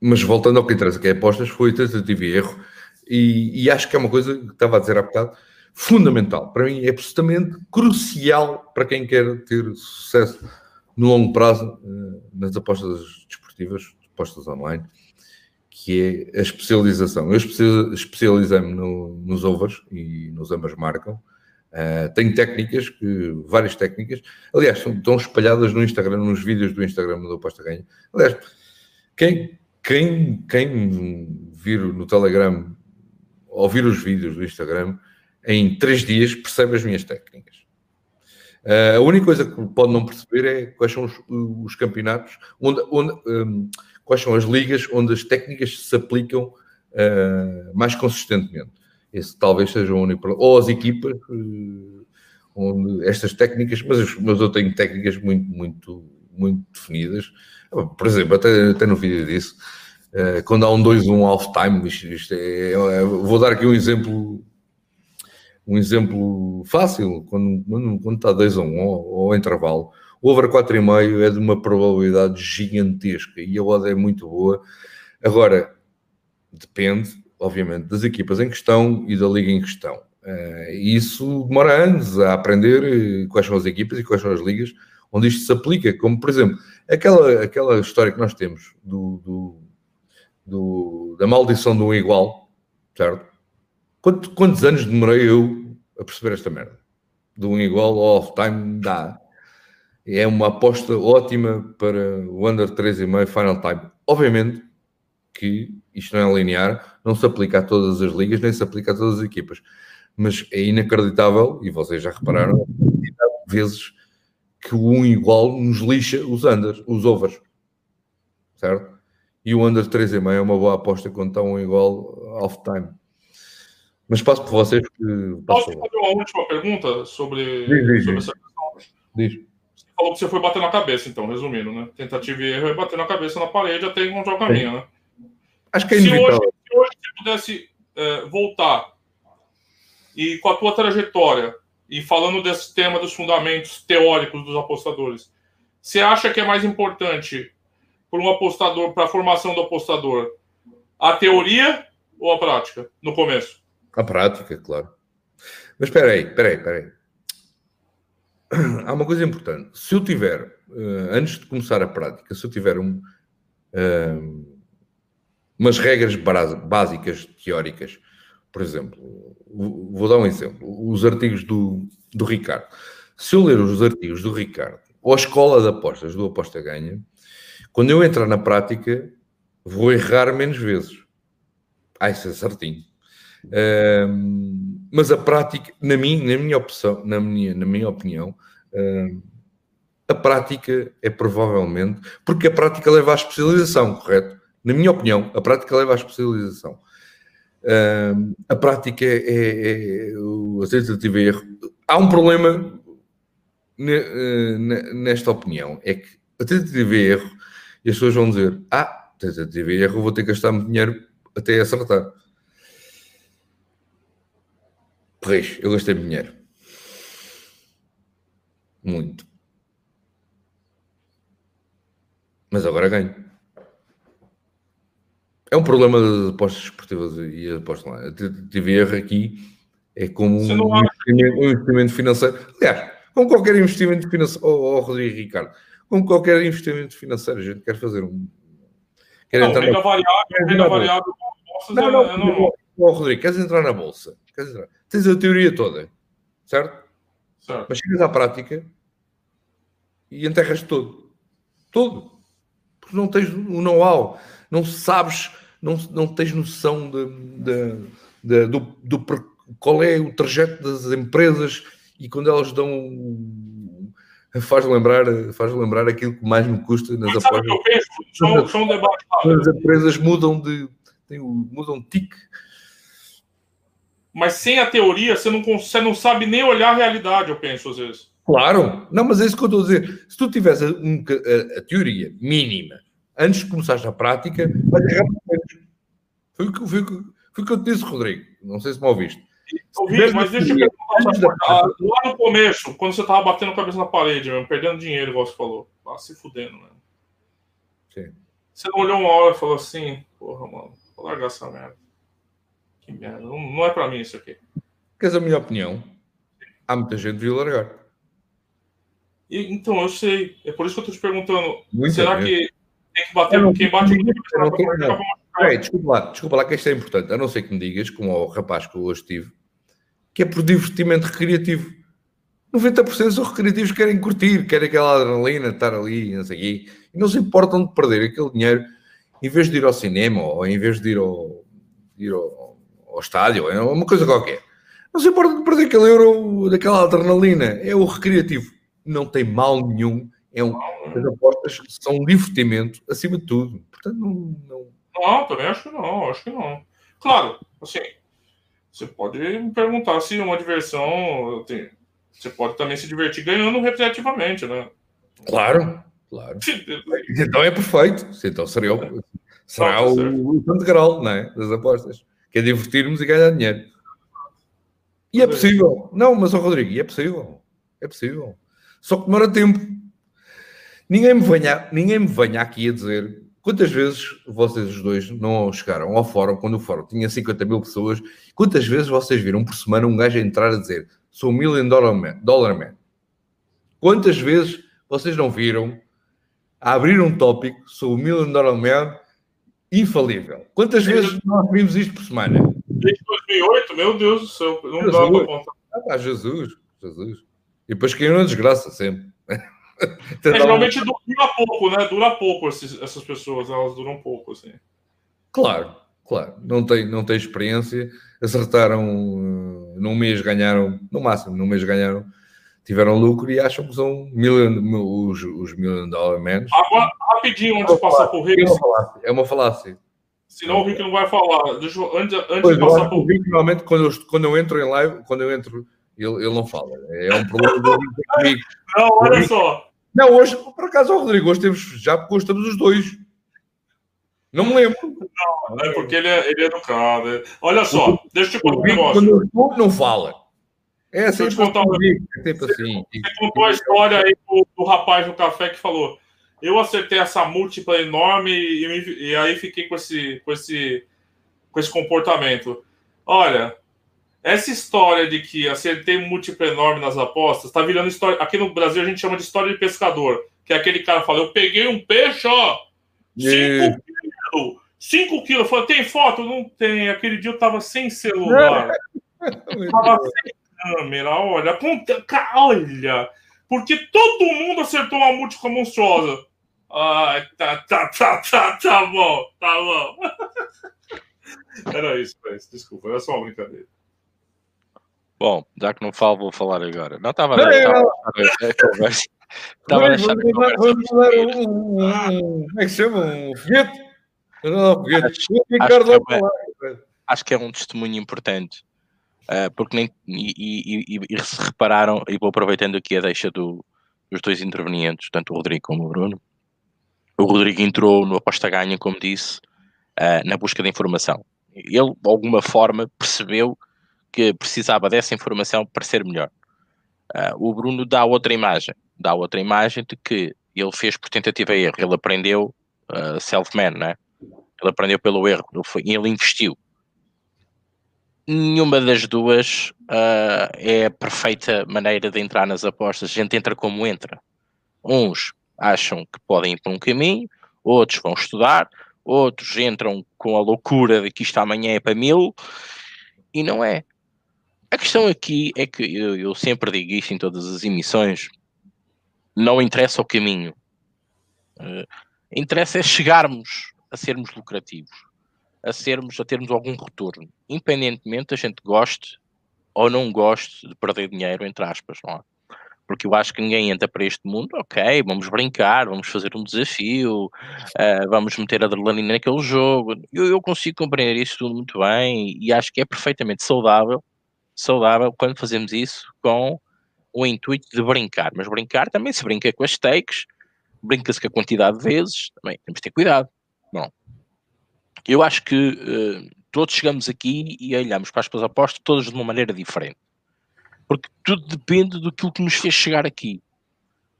mas voltando ao que interessa, que é apostas, foi tentativa e erro. E, e, acho que é uma coisa que estava a dizer há bocado, fundamental. Para mim é absolutamente crucial para quem quer ter sucesso no longo prazo uh, nas apostas desportivas, apostas online, que é a especialização. Eu especializei-me no, nos overs e nos ambas marcam. Uh, tenho técnicas, que, várias técnicas, aliás, são, estão espalhadas no Instagram, nos vídeos do Instagram do Aposta Ganha. Aliás, quem, quem, quem vir no Telegram, ouvir os vídeos do Instagram, em três dias percebe as minhas técnicas. Uh, a única coisa que pode não perceber é quais são os, os campeonatos, onde, onde um, quais são as ligas onde as técnicas se aplicam uh, mais consistentemente. Esse talvez seja o único Ou as equipas, eh, onde estas técnicas, mas, mas eu tenho técnicas muito, muito, muito definidas. Por exemplo, até, até no vídeo disso, eh, quando há um 2-1 half-time, isto, isto é, é, vou dar aqui um exemplo um exemplo fácil, quando, quando está 2 a 1 ou, ou intervalo, o over 4,5 é de uma probabilidade gigantesca e a odd é muito boa. Agora, depende, obviamente, das equipas em questão e da liga em questão. Uh, isso demora anos a aprender eh, quais são as equipas e quais são as ligas onde isto se aplica, como por exemplo, aquela, aquela história que nós temos do, do, do da maldição do igual, certo? Quantos, quantos anos demorei eu a perceber esta merda? Do um igual ao off-time dá. É uma aposta ótima para o under 3,5 final time. Obviamente, que isto não é linear, não se aplica a todas as ligas, nem se aplica a todas as equipas. Mas é inacreditável, e vocês já repararam, vezes que o um igual nos lixa os unders, os overs. Certo? E o under 3,5 é uma boa aposta quando está um igual off-time. Mas passo por vocês. Que... Posso fazer uma última pergunta sobre, diz, sobre essa questão? Diz. Falou que você foi bater na cabeça, então, resumindo, né? Tentativa e erro é bater na cabeça na parede até encontrar o caminho, né? Acho que é se hoje, se hoje você pudesse é, voltar e com a tua trajetória, e falando desse tema dos fundamentos teóricos dos apostadores, você acha que é mais importante para um apostador, para a formação do apostador, a teoria ou a prática no começo? A prática, claro. Mas espera aí, espera aí, espera aí. Há uma coisa importante. Se eu tiver, eh, antes de começar a prática, se eu tiver um, um, umas regras básicas teóricas, por exemplo, vou dar um exemplo, os artigos do, do Ricardo. Se eu ler os artigos do Ricardo ou a escola de apostas do Aposta Ganha, quando eu entrar na prática, vou errar menos vezes. Ah, isso é certinho. Mas a prática, na minha, na minha opção, na minha, na minha opinião, a prática é provavelmente porque a prática leva à especialização, correto? Na minha opinião, a prática leva à especialização. A prática é, é, é a tentativa e erro. Há um problema eh, nesta opinião, é que a tentativa e erro, e as pessoas vão dizer, ah, tentativa e erro, vou ter que gastar muito dinheiro até acertar. Pois, eu gastei dinheiro. Muito. Mas agora ganho. É um problema das apostas esportivas e apostas lá. Erro aqui é como um investimento, um investimento, financeiro. Aliás, como qualquer investimento financeiro, oh, oh, Rodrigo Ricardo, como qualquer investimento financeiro, a gente quer fazer um. Quer não, entrar renda na... variável, renda variável. Não, não, é, não, Oh, Rodrigo, queres entrar na bolsa? Queres entrar? Tens a teoria toda, certo? certo? Mas chegas à prática e enterras todo. Todo. Porque não tens o know-how, não sabes não, não tens noção de, de, de, do, do, qual é o trajeto das empresas e quando elas dão faz lembrar, faz lembrar aquilo que mais me custa nas apostas. São, são. As empresas mudam de mudam de tique. Mas sem a teoria, você não, você não sabe nem olhar a realidade, eu penso, às vezes. Claro, não, mas é isso que eu estou a dizer. Se tu tivesse um, a, a, teoria mínima antes de começares a prática, vais errar foi o que, foi, que eu te disse, Rodrigo. Não sei se me ouviste. Ouvi, mas deixa eu perguntar. Ah, lá no começo, quando você estava batendo a cabeça na parede, mesmo, perdendo dinheiro, igual você falou. Lá se fudendo, mesmo. Sim. Você não olhou uma hora e falou assim, porra, mano, vou largar essa merda. Que merda. Não, não é pra mim isso aqui. Queres a minha opinião? Há muita gente que viu largar. E, então, eu sei. É por isso que eu tô te perguntando. Muita será gente. que tem que bater quem bate no Peraí, desculpa lá, desculpa lá que isto é importante, a não ser que me digas, como o rapaz que eu hoje tive, que é por divertimento recreativo. 90% são recreativos que querem curtir, querem aquela adrenalina, estar ali, não sei quê, e não se importam de perder aquele dinheiro em vez de ir ao cinema ou em vez de ir ao, de ir ao, ao estádio, é uma coisa qualquer. Não se importam de perder aquele euro daquela adrenalina, é o recreativo. Não tem mal nenhum, é um, as apostas são um divertimento acima de tudo. Portanto, não, não não, também acho que não, acho que não. Claro, assim, você pode me perguntar se uma diversão. Você pode também se divertir ganhando repetitivamente, né? Claro, claro. então é perfeito. Então seria o, será tá o, o grau né, das apostas. Que é divertirmos e ganhar dinheiro. E é possível. Não, mas, o Rodrigo, é possível. É possível. Só que demora tempo. Ninguém me venha, ninguém me venha aqui a dizer Quantas vezes vocês os dois não chegaram ao fórum, quando o fórum tinha 50 mil pessoas, quantas vezes vocês viram por semana um gajo entrar a dizer sou million dollar man, dollar man? Quantas vezes vocês não viram a abrir um tópico sou million dollar man infalível? Quantas vezes nós vimos isto por semana? Desde 2008, meu Deus do céu, não dá para contar. Ah, Jesus, Jesus. E depois caiu na desgraça sempre. É, geralmente dura pouco, né? Dura pouco esses, essas pessoas, elas duram pouco, assim. Claro, claro. Não tem, não tem experiência. Acertaram uh, num mês, ganharam, no máximo, num mês ganharam, tiveram lucro e acham que são million, os, os million dollar menos. Agora, rapidinho, antes de passar por Rick. É uma falácia. Senão o Rick não vai falar. Deixa antes, antes pois, de passar por o Rick. Normalmente, quando eu, quando eu entro em live, quando eu entro ele, ele não fala. É um problema do comigo. Não, olha só. Não, hoje, por acaso, o Rodrigo, hoje temos, já estamos os dois. Não me lembro. Não, é porque ele é, ele é educado. É. Olha só, deixa eu te contar um negócio. Quando eu estou, não fala. É assim, te contar um... é sempre assim. Você contou a história aí do, do, rapaz no café que falou: eu acertei essa múltipla enorme e, e, e aí fiquei com esse, com esse, com esse comportamento. Olha, essa história de que acertei múltipla enorme nas apostas está virando história. Aqui no Brasil a gente chama de história de pescador. Que é aquele cara fala: eu peguei um peixe, ó, 5 quilos. 5 quilos. Eu falei, tem foto? Não tem. Aquele dia eu tava sem celular. tava sem câmera, olha. Olha. Porque todo mundo acertou uma múltipla monstruosa. Ah, tá, tá, tá, tá, tá bom, tá bom. Era isso, desculpa, era só uma brincadeira. Bom, já que não falo, vou falar agora. Não estava a conversa. Estava a deixar Vamos dar um, Como é que se chama? Um foguete? Não, foguete. Acho, acho, que é, acho que é um testemunho importante. Uh, porque nem e, e, e, e, se repararam, e vou aproveitando aqui a deixa do, dos dois intervenientes, tanto o Rodrigo como o Bruno. O Rodrigo entrou no aposta ganha, como disse, uh, na busca de informação. Ele, de alguma forma, percebeu que precisava dessa informação para ser melhor. Uh, o Bruno dá outra imagem, dá outra imagem de que ele fez por tentativa e erro, ele aprendeu uh, self-man, né? Ele aprendeu pelo erro, ele, foi, ele investiu. Nenhuma das duas uh, é a perfeita maneira de entrar nas apostas. A gente entra como entra. Uns acham que podem ir por um caminho, outros vão estudar, outros entram com a loucura de que isto amanhã é para mil, e não é. A questão aqui é que eu, eu sempre digo isto em todas as emissões: não interessa o caminho, uh, interessa é chegarmos a sermos lucrativos, a sermos, a termos algum retorno, independentemente a gente goste ou não goste de perder dinheiro, entre aspas, não é? Porque eu acho que ninguém entra para este mundo, ok, vamos brincar, vamos fazer um desafio, uh, vamos meter adrenalina naquele jogo. Eu, eu consigo compreender isso tudo muito bem e acho que é perfeitamente saudável, saudável quando fazemos isso com o intuito de brincar. Mas brincar também se brinca com as stakes, brinca-se com a quantidade de vezes, também temos de ter cuidado. Eu acho que uh, todos chegamos aqui e olhamos para as apostas todas de uma maneira diferente. Porque tudo depende do que nos fez chegar aqui.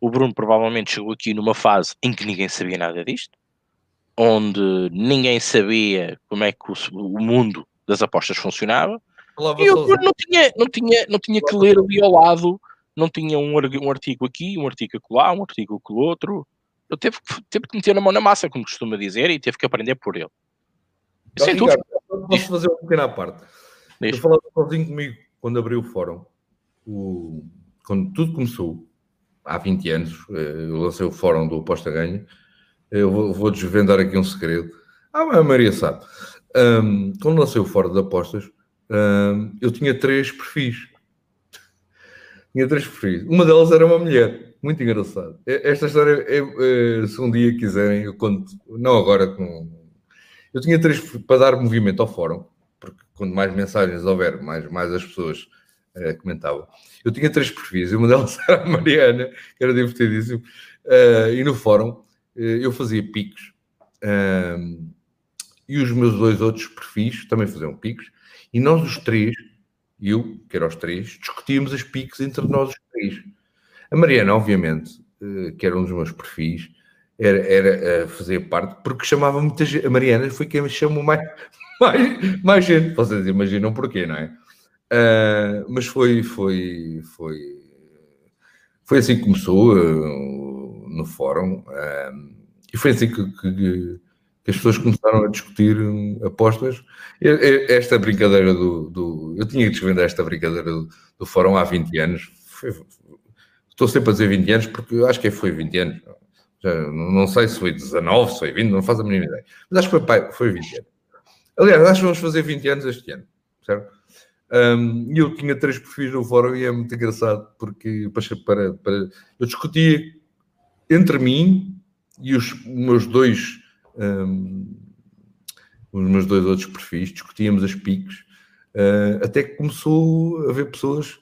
O Bruno provavelmente chegou aqui numa fase em que ninguém sabia nada disto, onde ninguém sabia como é que o, o mundo das apostas funcionava. e o Bruno não tinha, não, tinha, não tinha que ler ali ao lado, não tinha um, um artigo aqui, um artigo lá, um artigo com o outro, ele teve, teve que meter a mão na massa, como costuma dizer, e teve que aprender por ele. Isso é tudo. Posso fazer uma pequena parte? Deixa. Eu falava sozinho comigo quando abri o fórum. O, quando tudo começou, há 20 anos, eh, eu lancei o fórum do Aposta Ganha. Eu vou, desvendar aqui um segredo. Ah, a Maria sabe. Um, quando lancei o fórum de apostas, um, eu tinha três perfis. Tinha três perfis. Uma delas era uma mulher. Muito engraçado. Esta história, é, é, se um dia quiserem, eu conto. Não agora. Com... Eu tinha três para dar movimento ao fórum, porque quanto mais mensagens houver, mais, mais as pessoas uh, comentavam. Eu tinha três perfis, uma delas era a Mariana, que era divertidíssimo, uh, e no fórum uh, eu fazia picos, e os meus dois outros perfis também faziam picos, e nós os três, eu, que era os três, discutíamos as picos entre nós os três. A Mariana, obviamente, eh, que era um dos meus perfis, era, era eh, fazer parte, porque chamava muita gente. A Mariana foi quem me chamou mais, mais, mais gente. Vocês imaginam porquê, não é? Uh, mas foi, foi, foi, foi assim que começou uh, no fórum. Uh, e foi assim que, que, que, as pessoas começaram a discutir apostas. Esta brincadeira do, do Eu tinha que desvendar esta brincadeira do, do fórum há 20 anos. Foi, Estou sempre a dizer 20 anos porque acho que foi 20 anos. Não sei se foi 19, se foi 20, não faço a mínima ideia. Mas acho que foi, foi 20 anos. Aliás, acho que vamos fazer 20 anos este ano, certo? Um, eu tinha três perfis no fórum e é muito engraçado porque para, para, eu discutia entre mim e os meus dois um, os meus dois outros perfis, discutíamos as piques, uh, até que começou a haver pessoas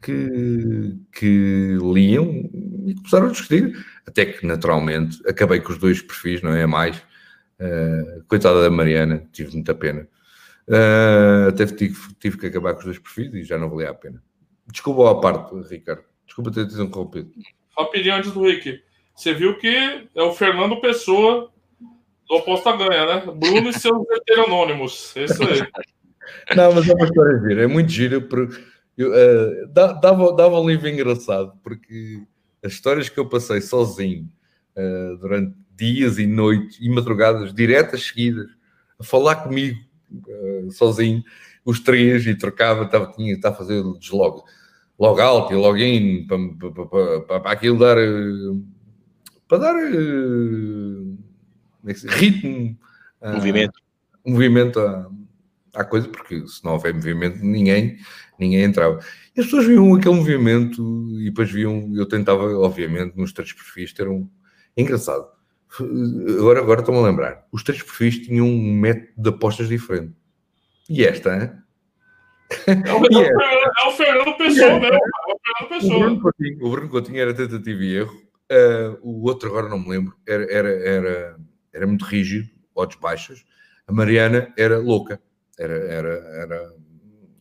que, que liam e começaram a discutir, até que naturalmente acabei com os dois perfis, não é mais, Uh, coitada da Mariana, tive muita pena. Uh, até tive, tive que acabar com os dois perfis e já não valia a pena. Desculpa a parte, Ricardo. Desculpa ter te interrompido. Rapidinho antes do Rick. Você viu que é o Fernando Pessoa do Aposta Ganha, né? Bruno e seus heteronônimos. É isso aí. Não, mas é uma história gira. É muito gira. Porque eu, uh, dava, dava um livro engraçado, porque as histórias que eu passei sozinho uh, durante dias e noites e madrugadas diretas seguidas a falar comigo uh, sozinho, os três, e trocava, estava, tinha, estava a fazer deslog, log out e login para, para, para, para aquilo dar para dar é ritmo, movimento, movimento à, à coisa, porque se não houver movimento, ninguém, ninguém entrava. E as pessoas viam aquele movimento e depois viam, eu tentava, obviamente, nos três perfis ter um. É engraçado. Agora, agora estou-me a lembrar. Os três perfis tinham um método de apostas diferente. E esta, hein? É o, é o Fernando Pessoa mesmo. É o Fernando Pessoa. O Bruno Coutinho, o Bruno Coutinho era tentativa e erro. Uh, o outro agora não me lembro. Era, era, era, era muito rígido, odds baixas. A Mariana era louca. Era, era, era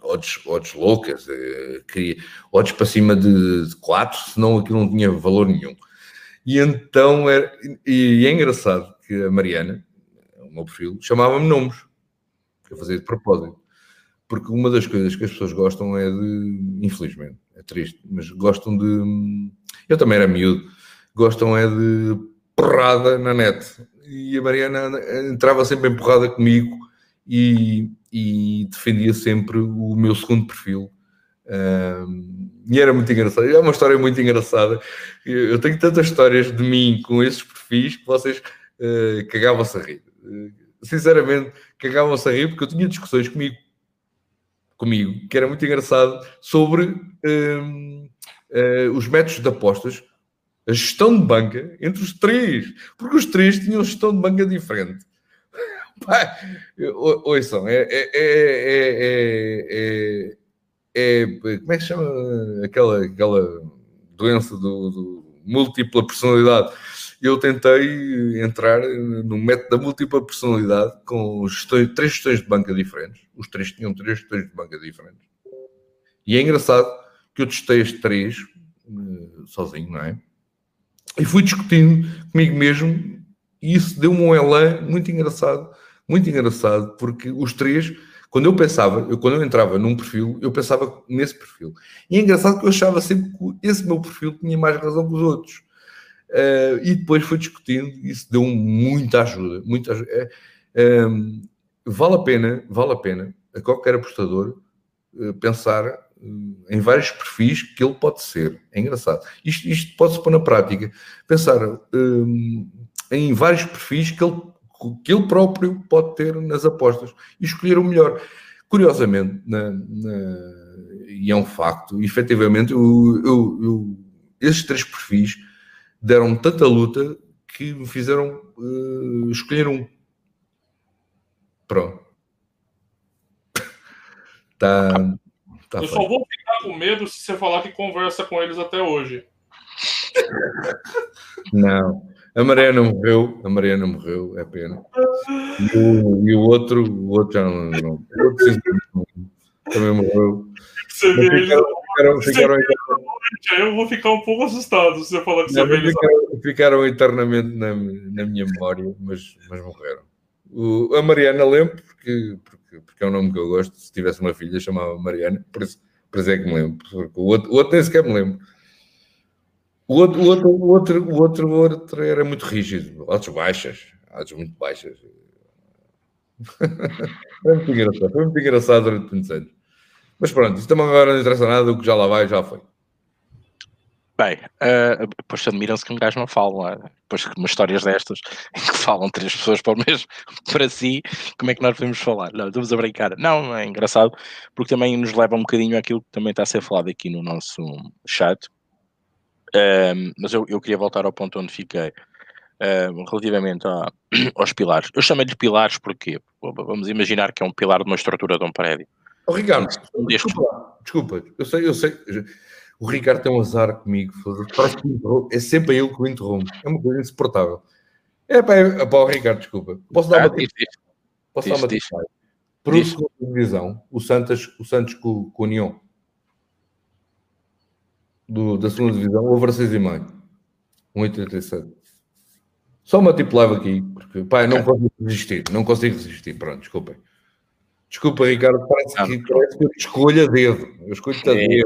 odds, odds loucas, eh, queria odds para cima de, de 4, senão aquilo não tinha valor nenhum. E então, era, e é engraçado que a Mariana, o meu perfil, chamava-me nomes, que eu fazia de propósito. Porque uma das coisas que as pessoas gostam é de, infelizmente, é triste, mas gostam de, eu também era miúdo, gostam é de porrada na net. E a Mariana entrava sempre em porrada comigo e, e defendia sempre o meu segundo perfil. Um, e era muito engraçado. É uma história muito engraçada. Eu tenho tantas histórias de mim com esses perfis que vocês uh, cagavam-se a rir. Uh, sinceramente, cagavam-se a rir porque eu tinha discussões comigo, comigo que era muito engraçado sobre uh, os métodos de apostas, a gestão de banca entre os três, porque os três tinham gestão de banca diferente. Ouçam, é, é, é, é, Como é que chama aquela, aquela doença do, do múltipla personalidade? Eu tentei entrar no método da múltipla personalidade com gestões, três gestões de banca diferentes. Os três tinham três gestões de banca diferentes. E é engraçado que eu testei as três sozinho, não é? E fui discutindo comigo mesmo e isso deu-me um elan muito engraçado muito engraçado, porque os três, quando eu pensava, eu, quando eu entrava num perfil, eu pensava nesse perfil. E é engraçado que eu achava sempre que esse meu perfil tinha mais razão que os outros. Uh, e depois fui discutindo, isso deu muita ajuda. Muita ajuda. Um, vale a pena, vale a pena a qualquer apostador uh, pensar uh, em vários perfis que ele pode ser. É engraçado. Isto, isto pode-se pôr na prática. Pensar hum, em vários perfis que ele que ele próprio pode ter nas apostas e escolher o melhor. Curiosamente, na, na, e é um facto, efetivamente, eu, eu, eu, esses três perfis deram tanta luta que me fizeram uh, escolher um. Pronto. Tá, tá eu só vou ficar com medo se você falar que conversa com eles até hoje. Não. A Mariana morreu, a Mariana morreu, é pena. E o, e o outro, o outro já não. não o outro também morreu. Ficaram, ficaram, eu vou ficar um pouco assustado se você falar que você vê ficaram, ficaram eternamente na, na minha memória, mas, mas morreram. O, a Mariana lembro, porque, porque, porque é um nome que eu gosto. Se tivesse uma filha, chamava Mariana, por isso, por isso é que me lembro. O outro, o outro nem sequer me lembro. O outro, o outro, o outro, o outro, era muito rígido, altos baixas, altos muito baixas. foi muito engraçado, foi muito engraçado durante muitos anos. Mas pronto, isso também agora não interessa nada, o que já lá vai, já foi. Bem, uh, depois admiram-se que um gajo não fala, é? depois que umas histórias destas em que falam três pessoas para o mesmo, para si, como é que nós podemos falar? Não, estamos a brincar. Não, é engraçado, porque também nos leva um bocadinho àquilo que também está a ser falado aqui no nosso chat, um, mas eu, eu, queria voltar ao ponto onde fiquei. Um, relativamente a, aos pilares. Eu chamei-lhe pilares porque vamos imaginar que é um pilar de uma estrutura de um prédio. Oh, Ricardo, um desculpa, desculpa, eu sei, eu sei. O Ricardo tem um azar comigo. É sempre ele que o interrompe. É uma coisa insuportável. É para, é para o Ricardo, desculpa. Posso dar ah, uma, diz, diz. Posso diz, dar uma diz. Por segunda divisão, o Santos, o Santos com, com o União do, da segunda divisão, over 6,5. 1,87. Só uma tipo leva aqui, porque pá, não consigo resistir, não consigo resistir. Pronto, desculpem. Desculpa, Ricardo, parece, que, parece que eu escolho a dedo. Eu escolho a dedo.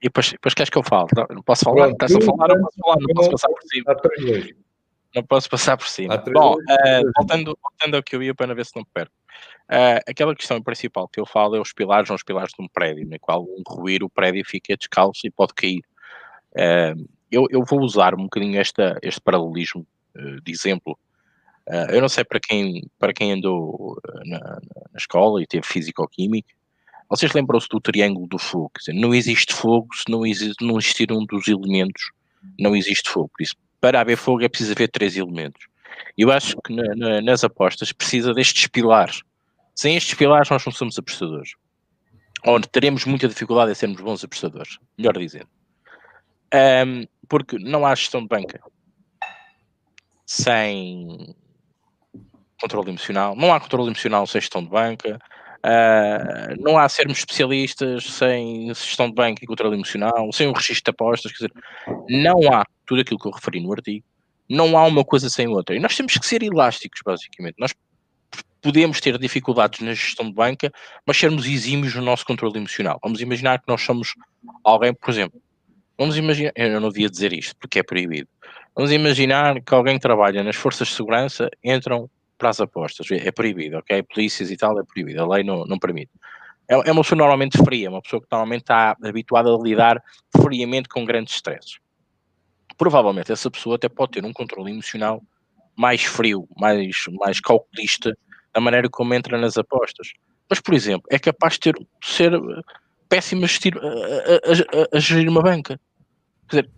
E depois, depois queres que eu fale? Não, não posso falar? Estás a falar? Não posso falar, não posso passar por cima. Não posso passar por cima. Bom, uh, voltando, voltando ao que eu ia para ver se não me perco. Uh, aquela questão principal que eu falo é os pilares, são os pilares de um prédio, no qual um ruir o prédio fica descalço e pode cair. Uh, eu, eu, vou usar um bocadinho esta, este paralelismo uh, de exemplo. eu não sei para quem, para quem andou na, na escola e teve físico-química, vocês lembram-se do triângulo do fogo? Dizer, não existe fogo se não, existe, não existir um dos elementos, não existe fogo. Por isso, para haver fogo é preciso haver três elementos. Eu acho que na, na, nas apostas precisa destes pilares. Sem estes pilares nós não somos apostadores. Ou teremos muita dificuldade em sermos bons apostadores, melhor dizendo. Um, porque não há gestão de banca sem controle emocional, não há controle emocional sem gestão de banca, uh, não há sermos especialistas sem gestão de banca e controle emocional, sem um registro de apostas, quer dizer, não há tudo aquilo que eu referi no artigo, não há uma coisa sem outra. E nós temos que ser elásticos, basicamente. Nós podemos ter dificuldades na gestão de banca, mas sermos exímios no nosso controle emocional. Vamos imaginar que nós somos alguém, por exemplo, Vamos imaginar, eu não devia dizer isto porque é proibido. Vamos imaginar que alguém trabalha nas forças de segurança entram para as apostas. É proibido, ok? Polícias e tal é proibido, a lei não, não permite. É, é uma pessoa normalmente fria, uma pessoa que normalmente está habituada a lidar friamente com grandes stresses. Provavelmente essa pessoa até pode ter um controle emocional mais frio, mais, mais calculista da maneira como entra nas apostas. Mas, por exemplo, é capaz de ter, ser péssimo a, a, a, a, gerir uma banca. Quer dizer,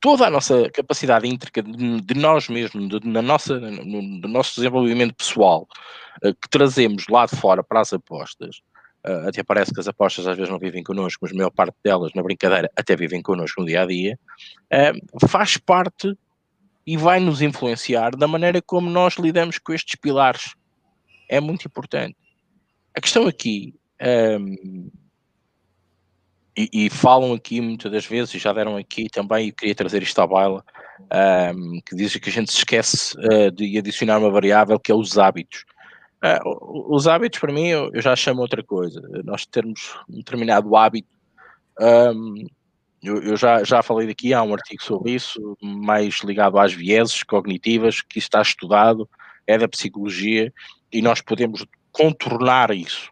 toda a nossa capacidade íntrica de, de nós mesmos, de, na nossa, no, no, nosso desenvolvimento pessoal, uh, que trazemos lá de fora para as apostas, uh, até parece que as apostas às vezes não vivem connosco, mas a maior parte delas, na brincadeira, até vivem connosco no dia a dia, uh, faz parte e vai nos influenciar da maneira como nós lidamos com estes pilares. É muito importante. A questão aqui. Um, e, e, falam aqui muitas das vezes, e já deram aqui também, e queria trazer isto à baila, um, que dizem que a gente se esquece uh, de adicionar uma variável que é os hábitos. Uh, os hábitos, para mim, eu, eu, já chamo outra coisa. Nós termos um determinado hábito, um, eu, eu, já, já falei daqui, há um artigo sobre isso, mais ligado às vieses cognitivas, que está estudado, é da psicologia, e nós podemos contornar isso.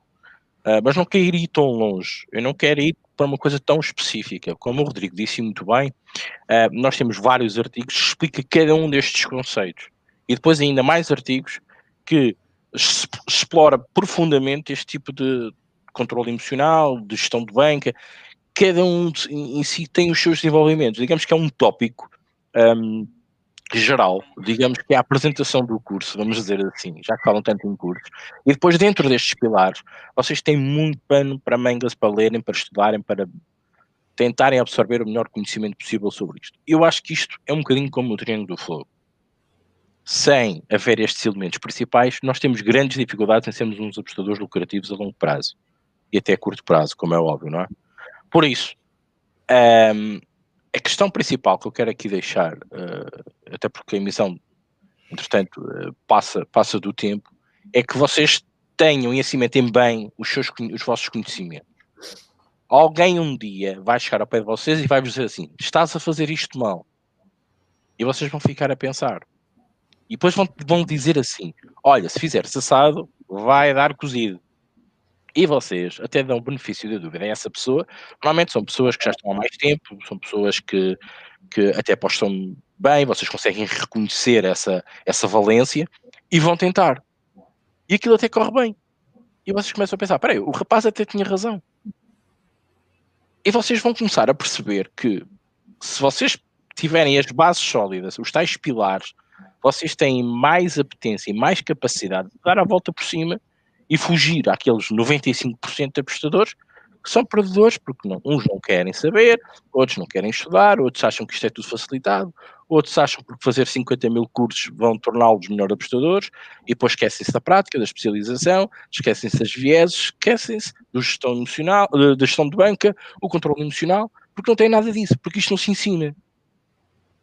Uh, mas não quero ir tão longe. Eu não quero ir para uma coisa tão específica. Como o Rodrigo disse muito bem, uh, nós temos vários artigos que explicam cada um destes conceitos. E depois ainda mais artigos que explora profundamente este tipo de controle emocional, de gestão de banca. Cada um em si tem os seus desenvolvimentos. Digamos que é um tópico um, geral, digamos que é a apresentação do curso, vamos dizer assim, já que falam tanto em cursos, e depois dentro destes pilares, vocês têm muito pano para mangas para lerem, para estudarem, para tentarem absorver o melhor conhecimento possível sobre isto. Eu acho que isto é um bocadinho como o triângulo do flow. Sem haver estes elementos principais, nós temos grandes dificuldades em sermos uns apostadores lucrativos a longo prazo e até a curto prazo, como é óbvio, não é? Por isso, um, a questão principal que eu quero aqui deixar, uh, até porque a emissão, entretanto, uh, passa, passa do tempo, é que vocês tenham e acimentem bem os, seus, os vossos conhecimentos. Alguém um dia vai chegar ao pé de vocês e vai vos dizer assim: estás a fazer isto mal. E vocês vão ficar a pensar. E depois vão, vão dizer assim: olha, se fizeres assado, vai dar cozido e vocês até dão benefício da dúvida a essa pessoa. Normalmente são pessoas que já estão há mais tempo, são pessoas que, que até postam bem, vocês conseguem reconhecer essa, essa valência e vão tentar. E aquilo até corre bem. E vocês começam a pensar: peraí, o rapaz até tinha razão. E vocês vão começar a perceber que se vocês tiverem as bases sólidas, os tais pilares, vocês têm mais apetência e mais capacidade de dar a volta por cima e fugir àqueles 95% de apostadores que são perdedores porque não, uns não querem saber, outros não querem estudar, outros acham que isto é tudo facilitado, outros acham que fazer 50 mil cursos vão torná-los melhores apostadores, e depois esquecem-se da prática, da especialização, esquecem-se das vieses, esquecem-se da gestão emocional, da gestão de banca, o controle emocional, porque não tem nada disso, porque isto não se ensina.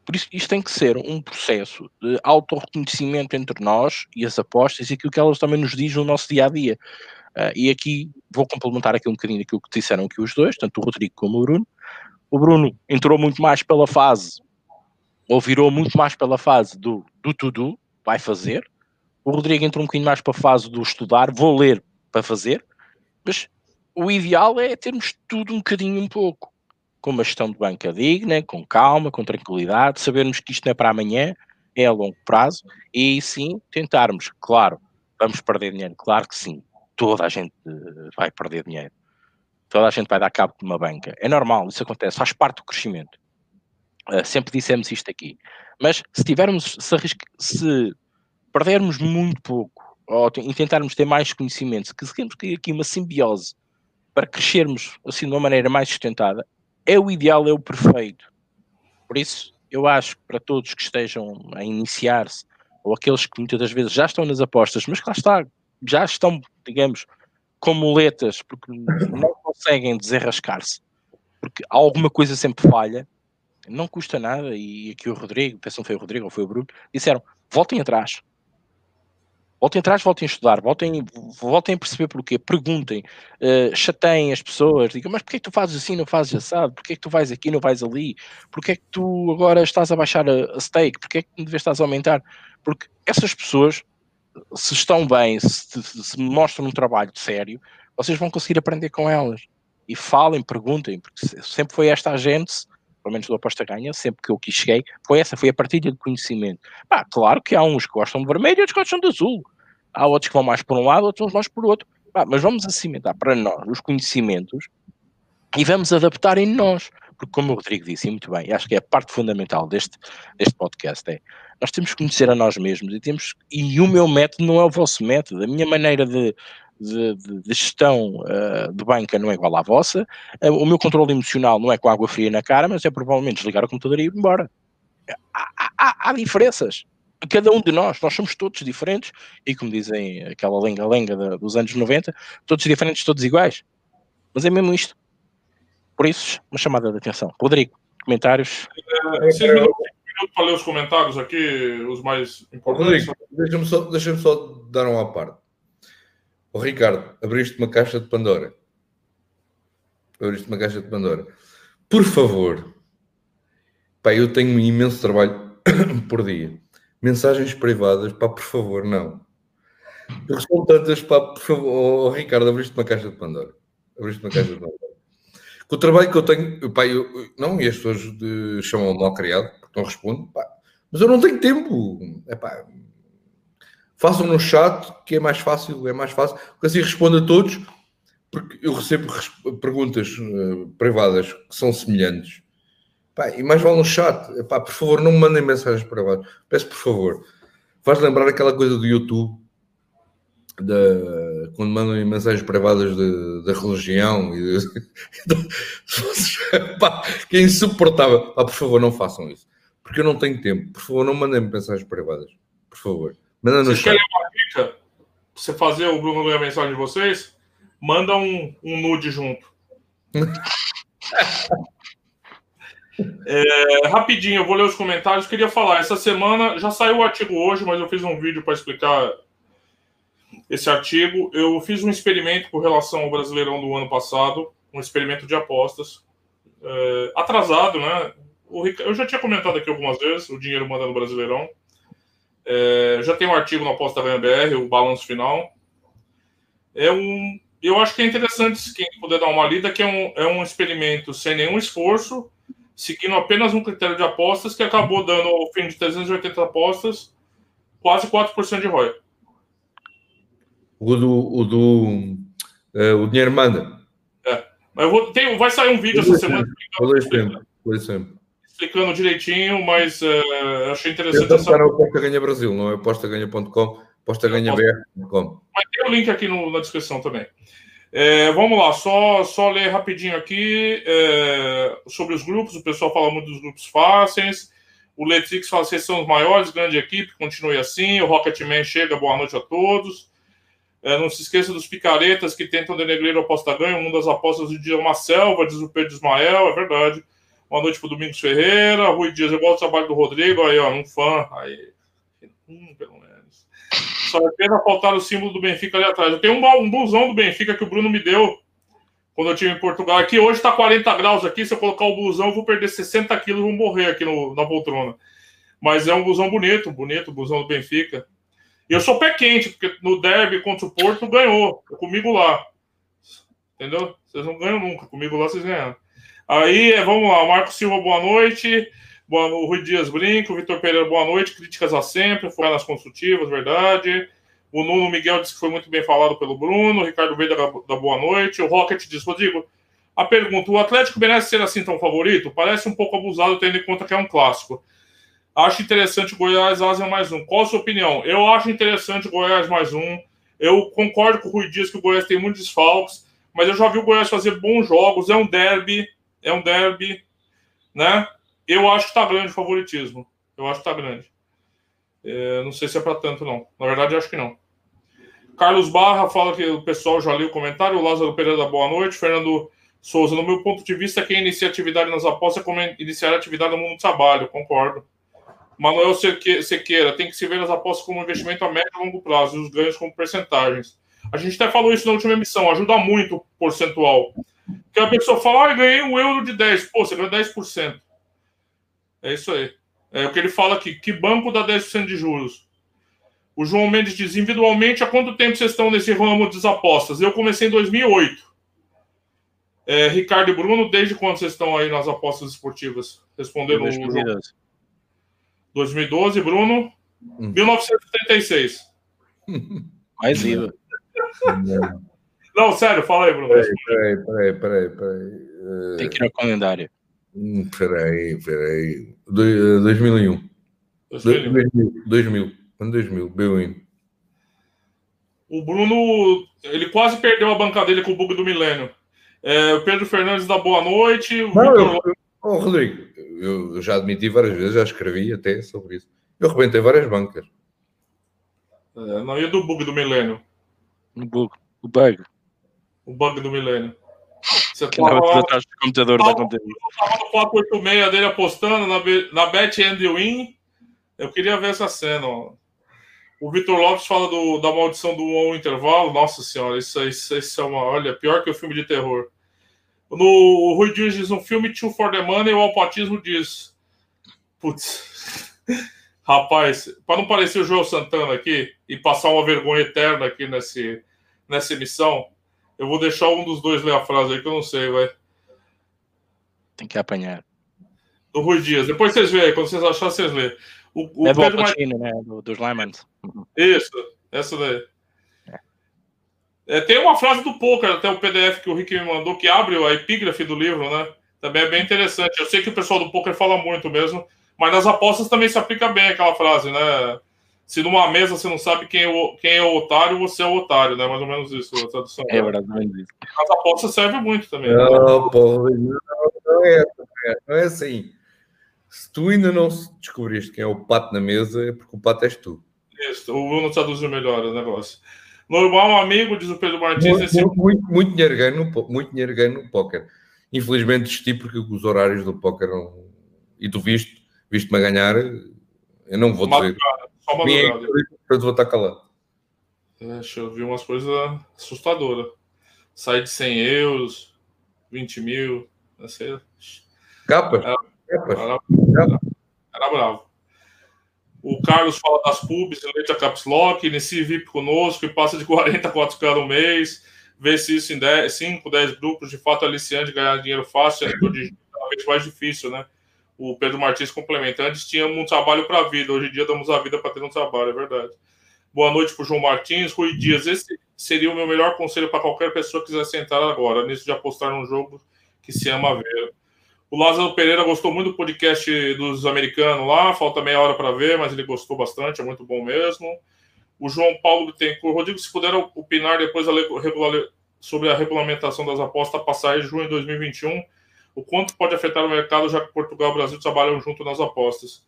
Por isso, isto tem que ser um processo de autorreconhecimento entre nós e as apostas e aquilo que elas também nos dizem no nosso dia a dia. Uh, e aqui vou complementar aqui um bocadinho aquilo que disseram aqui os dois, tanto o Rodrigo como o Bruno. O Bruno entrou muito mais pela fase, ou virou muito mais pela fase do do tudo, vai fazer. O Rodrigo entrou um bocadinho mais para a fase do estudar, vou ler para fazer. Mas o ideal é termos tudo um bocadinho um pouco com uma gestão de banca digna, com calma, com tranquilidade, sabermos que isto não é para amanhã, é a longo prazo, e sim tentarmos, claro, vamos perder dinheiro, claro que sim, toda a gente eh, vai perder dinheiro, toda a gente vai dar cabo de uma banca, é normal, isso acontece, faz parte do crescimento. Uh, sempre dissemos isto aqui, mas se tivermos, se, se perdermos muito pouco, ou e tentarmos ter mais conhecimento, que temos aqui uma simbiose para crescermos assim de uma maneira mais sustentada, é o ideal, é o perfeito. Por isso, eu acho que para todos que estejam a iniciar-se, ou aqueles que muitas das vezes já estão nas apostas, mas que lá está, já estão, digamos, com muletas, porque não conseguem desenrascar-se, porque alguma coisa sempre falha, não custa nada, e aqui o Rodrigo, pensam foi o Rodrigo ou foi o Bruno, disseram, voltem atrás, Voltem atrás, voltem a estudar, voltem, voltem a perceber porquê, perguntem, uh, chateiem as pessoas, digam, mas porquê é que tu fazes assim, não fazes assado? Porquê é que tu vais aqui, não vais ali? Porquê é que tu agora estás a baixar a, a stake? Porquê é que não deves estás a aumentar? Porque essas pessoas, se estão bem, se, se mostram um trabalho sério, vocês vão conseguir aprender com elas. E falem, perguntem, porque sempre foi esta a gente pelo menos do Aposta Ganha, sempre que eu aqui cheguei, foi essa, foi a partilha de conhecimento. Ah, claro que há uns que gostam de vermelho e outros que gostam de azul. Há outros que vão mais por um lado, outros mais por outro. Ah, mas vamos cimentar para nós os conhecimentos e vamos adaptar em nós. Porque, como o Rodrigo disse, e muito bem, acho que é a parte fundamental deste, deste podcast, é nós temos que conhecer a nós mesmos e temos e o meu método não é o vosso método, a minha maneira de, de, de, de gestão uh, de banca não é igual à vossa, uh, o meu controle emocional não é com água fria na cara, mas é provavelmente desligar o computador e ir embora. Há, há, há diferenças. Cada um de nós, nós somos todos diferentes, e como dizem aquela lenga-lenga dos anos 90, todos diferentes, todos iguais. Mas é mesmo isto. Por isso, uma chamada de atenção. Rodrigo, comentários? É, seis minutos para ler os comentários aqui, os mais importantes. Rodrigo, deixa-me só, deixa só dar uma parte. Oh, Ricardo, abriste uma caixa de Pandora. Abriste uma caixa de Pandora. Por favor, pá, eu tenho um imenso trabalho por dia. Mensagens privadas, pá, por favor, não. São tantas, pá, por favor. Oh, Ricardo, abriste uma caixa de Pandora. Abriste uma caixa de Pandora. Com o trabalho que eu tenho, pá, eu, não, e as pessoas chamam mal criado, porque não respondo, pá, mas eu não tenho tempo. É pá, façam no chat, que é mais fácil, é mais fácil, porque assim respondo a todos, porque eu recebo perguntas uh, privadas que são semelhantes. Pá, e mais vale no chat. Por favor, não me mandem mensagens privadas. Peço por favor. Faz lembrar aquela coisa do YouTube, da, quando mandam mensagens privadas da religião e de, pá, que é insuportável. Pá, por favor, não façam isso. Porque eu não tenho tempo. Por favor, não mandem mensagens privadas. Por favor. Manda no chat. uma dica? Você fazer o Bruno ler a mensagem de vocês? Manda um, um nude junto. é, rapidinho, eu vou ler os comentários. Queria falar, essa semana já saiu o artigo hoje, mas eu fiz um vídeo para explicar esse artigo. Eu fiz um experimento com relação ao Brasileirão do ano passado, um experimento de apostas. É, atrasado, né? eu já tinha comentado aqui algumas vezes, o dinheiro manda no Brasileirão. É, já tem um artigo no Aposta Ganha BR, o balanço final. É um, eu acho que é interessante quem puder dar uma lida, que é um, é um experimento sem nenhum esforço, seguindo apenas um critério de apostas que acabou dando, ao fim de 380 apostas, quase 4% de ROI. O do, o do é, o dinheiro manda. É. Mas eu vou, tem, vai sair um vídeo essa semana. Por exemplo explicando direitinho, mas uh, achei interessante essa. Para o Aposta Ganha Brasil, não é apostaganha.com, apostaganhabr.com. Mas tem o link aqui no, na descrição também. É, vamos lá, só, só ler rapidinho aqui é, sobre os grupos. O pessoal fala muito dos grupos fáceis. O Letrix fala: vocês são os maiores, grande equipe, continue assim. O Rocketman chega, boa noite a todos. É, não se esqueça dos picaretas que tentam denegrir o aposta ganho. Mundo das apostas do dia é uma selva, diz o Pedro Ismael, é verdade. Boa noite para o Domingos Ferreira. Rui Dias, eu gosto do trabalho do Rodrigo. Aí, ó, um fã. Aí, hum, pelo menos. Só pena faltar o símbolo do Benfica ali atrás. Eu tenho um, um busão do Benfica que o Bruno me deu quando eu tive em Portugal. Aqui hoje está 40 graus aqui. Se eu colocar o busão, eu vou perder 60 quilos e vou morrer aqui no, na poltrona. Mas é um busão bonito, bonito, busão do Benfica. E eu sou pé quente, porque no derby contra o Porto ganhou. Comigo lá. Entendeu? Vocês não ganham nunca. Comigo lá vocês ganham. Aí, é, vamos lá. Marco Silva, boa noite. Boa, o Rui Dias Brinco. Vitor Pereira, boa noite. Críticas a sempre. Foi nas construtivas, verdade. O Nuno Miguel disse que foi muito bem falado pelo Bruno. O Ricardo Veida da boa noite. O Rocket diz, Rodrigo, a pergunta: o Atlético merece ser assim tão favorito? Parece um pouco abusado, tendo em conta que é um clássico. Acho interessante Goiás Ásia mais um. Qual a sua opinião? Eu acho interessante Goiás mais um. Eu concordo com o Rui Dias que o Goiás tem muitos desfalques, mas eu já vi o Goiás fazer bons jogos. É um derby, é um derby, né? Eu acho que tá grande o favoritismo. Eu acho que tá grande. É, não sei se é para tanto, não. Na verdade, acho que não. Carlos Barra fala que o pessoal já leu o comentário. O Lázaro Pereira boa noite. Fernando Souza, no meu ponto de vista, quem inicia atividade nas apostas é como iniciar atividade no mundo do trabalho. Concordo. Manuel Sequeira, tem que se ver as apostas como investimento a médio e longo prazo e os ganhos como percentagens. A gente até falou isso na última emissão, ajuda muito o percentual. Porque a pessoa fala, ah, ganhei um euro de 10. Pô, você ganhou 10%. É isso aí. É o que ele fala aqui. Que banco dá 10% de juros? O João Mendes diz: individualmente, há quanto tempo vocês estão nesse ramo das apostas? Eu comecei em 2008. É, Ricardo e Bruno, desde quando vocês estão aí nas apostas esportivas? Respondendo o João. 2012, Bruno. Hum. 1976. Mais IVA. Não, sério, fala aí, Bruno. Peraí, peraí, peraí, peraí. Tem que ir no calendário. Hum, peraí, peraí. 2001. 2000. 2000. Ano 2000, Bwin. O Bruno, ele quase perdeu a banca dele com o bug do milênio. É, o Pedro Fernandes da boa noite. O Não, Victor... eu, oh, Rodrigo, eu já admiti várias vezes, já escrevi até sobre isso. Eu rebentei várias bancas. É, não ia do bug do milênio. O bug. O bug. O bug do milênio. Você tava lá, atrás do computador tava, da Eu tava no 486 dele apostando na, na Bet and Win. Eu queria ver essa cena. Ó. O Vitor Lopes fala do, da maldição do um intervalo. Nossa senhora, isso, isso, isso é uma. Olha, pior que o filme de terror. No o Rui Dias diz um filme Two for the Money, o Alpatismo diz. Putz. Rapaz, para não parecer o João Santana aqui e passar uma vergonha eterna aqui nesse, nessa emissão, eu vou deixar um dos dois ler a frase aí que eu não sei, vai. Tem que apanhar. Do Rui Dias. Depois vocês veem, quando vocês acharem, vocês lêem. O, o é Pedro Martins, né? Do, dos Lemons. Isso, essa daí. É, tem uma frase do poker, até o PDF que o Rick me mandou, que abre a epígrafe do livro, né? Também é bem interessante. Eu sei que o pessoal do poker fala muito mesmo, mas nas apostas também se aplica bem aquela frase, né? Se numa mesa você não sabe quem é o, quem é o otário, você é o otário, né? Mais ou menos isso, a tradução. É verdade, isso. As apostas servem muito também. Não, né? porra, não, não, é, não é assim. Se tu ainda não descobriste quem é o pato na mesa, é porque o pato és tu. Isso, o Bruno traduziu melhor o negócio. Normal, amigo, diz o Pedro Martins. Muito, esse... muito, muito, dinheiro ganho no, muito dinheiro ganho no póquer. Infelizmente desisti porque os horários do póquer não... E tu viste, viste-me a ganhar, eu não vou dizer. Só uma Eu vou estar calado. É, eu vi umas coisas assustadoras. Sai de 100 euros, 20 mil, não sei. Capa? Era, era, era, era bravo. O Carlos fala das pubs, leite a caps lock, inicie VIP conosco e passa de 44 cada um mês. Vê se isso em 10, 5, 10 grupos de fato aliciante ganhar dinheiro fácil é cada vez mais difícil, né? O Pedro Martins complementa. Antes tínhamos um trabalho para a vida, hoje em dia damos a vida para ter um trabalho, é verdade. Boa noite para o João Martins. Rui Dias, esse seria o meu melhor conselho para qualquer pessoa que quiser sentar agora, nisso de apostar num jogo que se ama ver. O Lázaro Pereira gostou muito do podcast dos americanos lá, falta meia hora para ver, mas ele gostou bastante, é muito bom mesmo. O João Paulo tem. Rodrigo, se puder opinar depois sobre a regulamentação das apostas passar em junho de 2021, o quanto pode afetar o mercado, já que Portugal e Brasil trabalham junto nas apostas?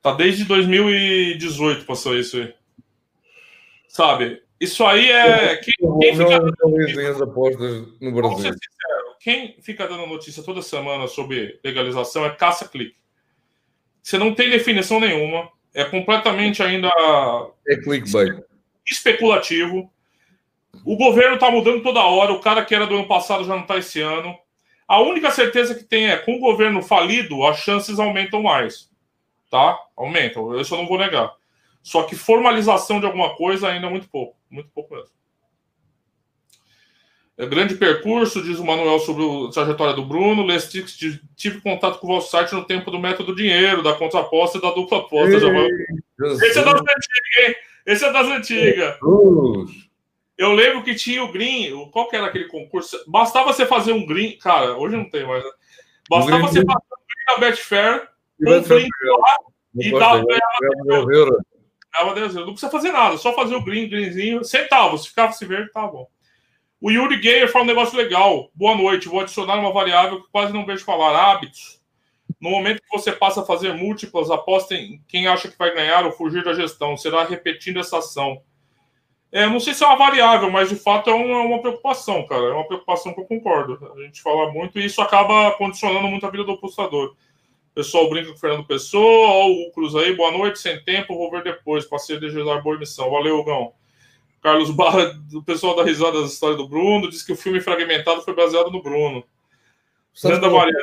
Tá desde 2018 passou isso aí. Sabe? Isso aí é. Quem, quem fica dando as apostas no Brasil. Sincero, quem fica dando notícia toda semana sobre legalização é caça-clique. Você não tem definição nenhuma. É completamente ainda. É clickbait. Especulativo. O governo está mudando toda hora. O cara que era do ano passado já não está esse ano. A única certeza que tem é com o governo falido, as chances aumentam mais. Tá? Aumentam. Isso eu não vou negar. Só que formalização de alguma coisa ainda é muito pouco. Muito pouco mesmo. É grande percurso, diz o Manuel sobre a trajetória do Bruno. Lestix, tive contato com o vosso site no tempo do método dinheiro, da contraposta e da dupla aposta. Esse é das antigas, hein? Esse é das antigas. Eu lembro que tinha o Green. Qual que era aquele concurso? Bastava você fazer um Green. Cara, hoje não tem mais. Né? Bastava você fazer um Green na Betfair, um Green lá e Ganhava 10 euros. Não precisa fazer nada, só fazer o green, greenzinho, centavos. Se ficava se verde, tá bom. O Yuri Gayer fala um negócio legal. Boa noite. Vou adicionar uma variável que quase não vejo falar: hábitos. No momento que você passa a fazer múltiplas, apostem quem acha que vai ganhar ou fugir da gestão. Será repetindo essa ação. É, não sei se é uma variável, mas de fato é uma, uma, preocupação, cara. É uma preocupação que eu concordo. A gente fala muito e isso acaba condicionando muito a vida do apostador. Pessoal brinca com o Fernando Pessoa, ó, o Cruz aí, boa noite, sem tempo, vou ver depois. Passei de Gesar, boa emissão. Valeu, Gão. Carlos Barra, o pessoal da risada das histórias do Bruno, diz que o filme Fragmentado foi baseado no Bruno. Sandra Maria.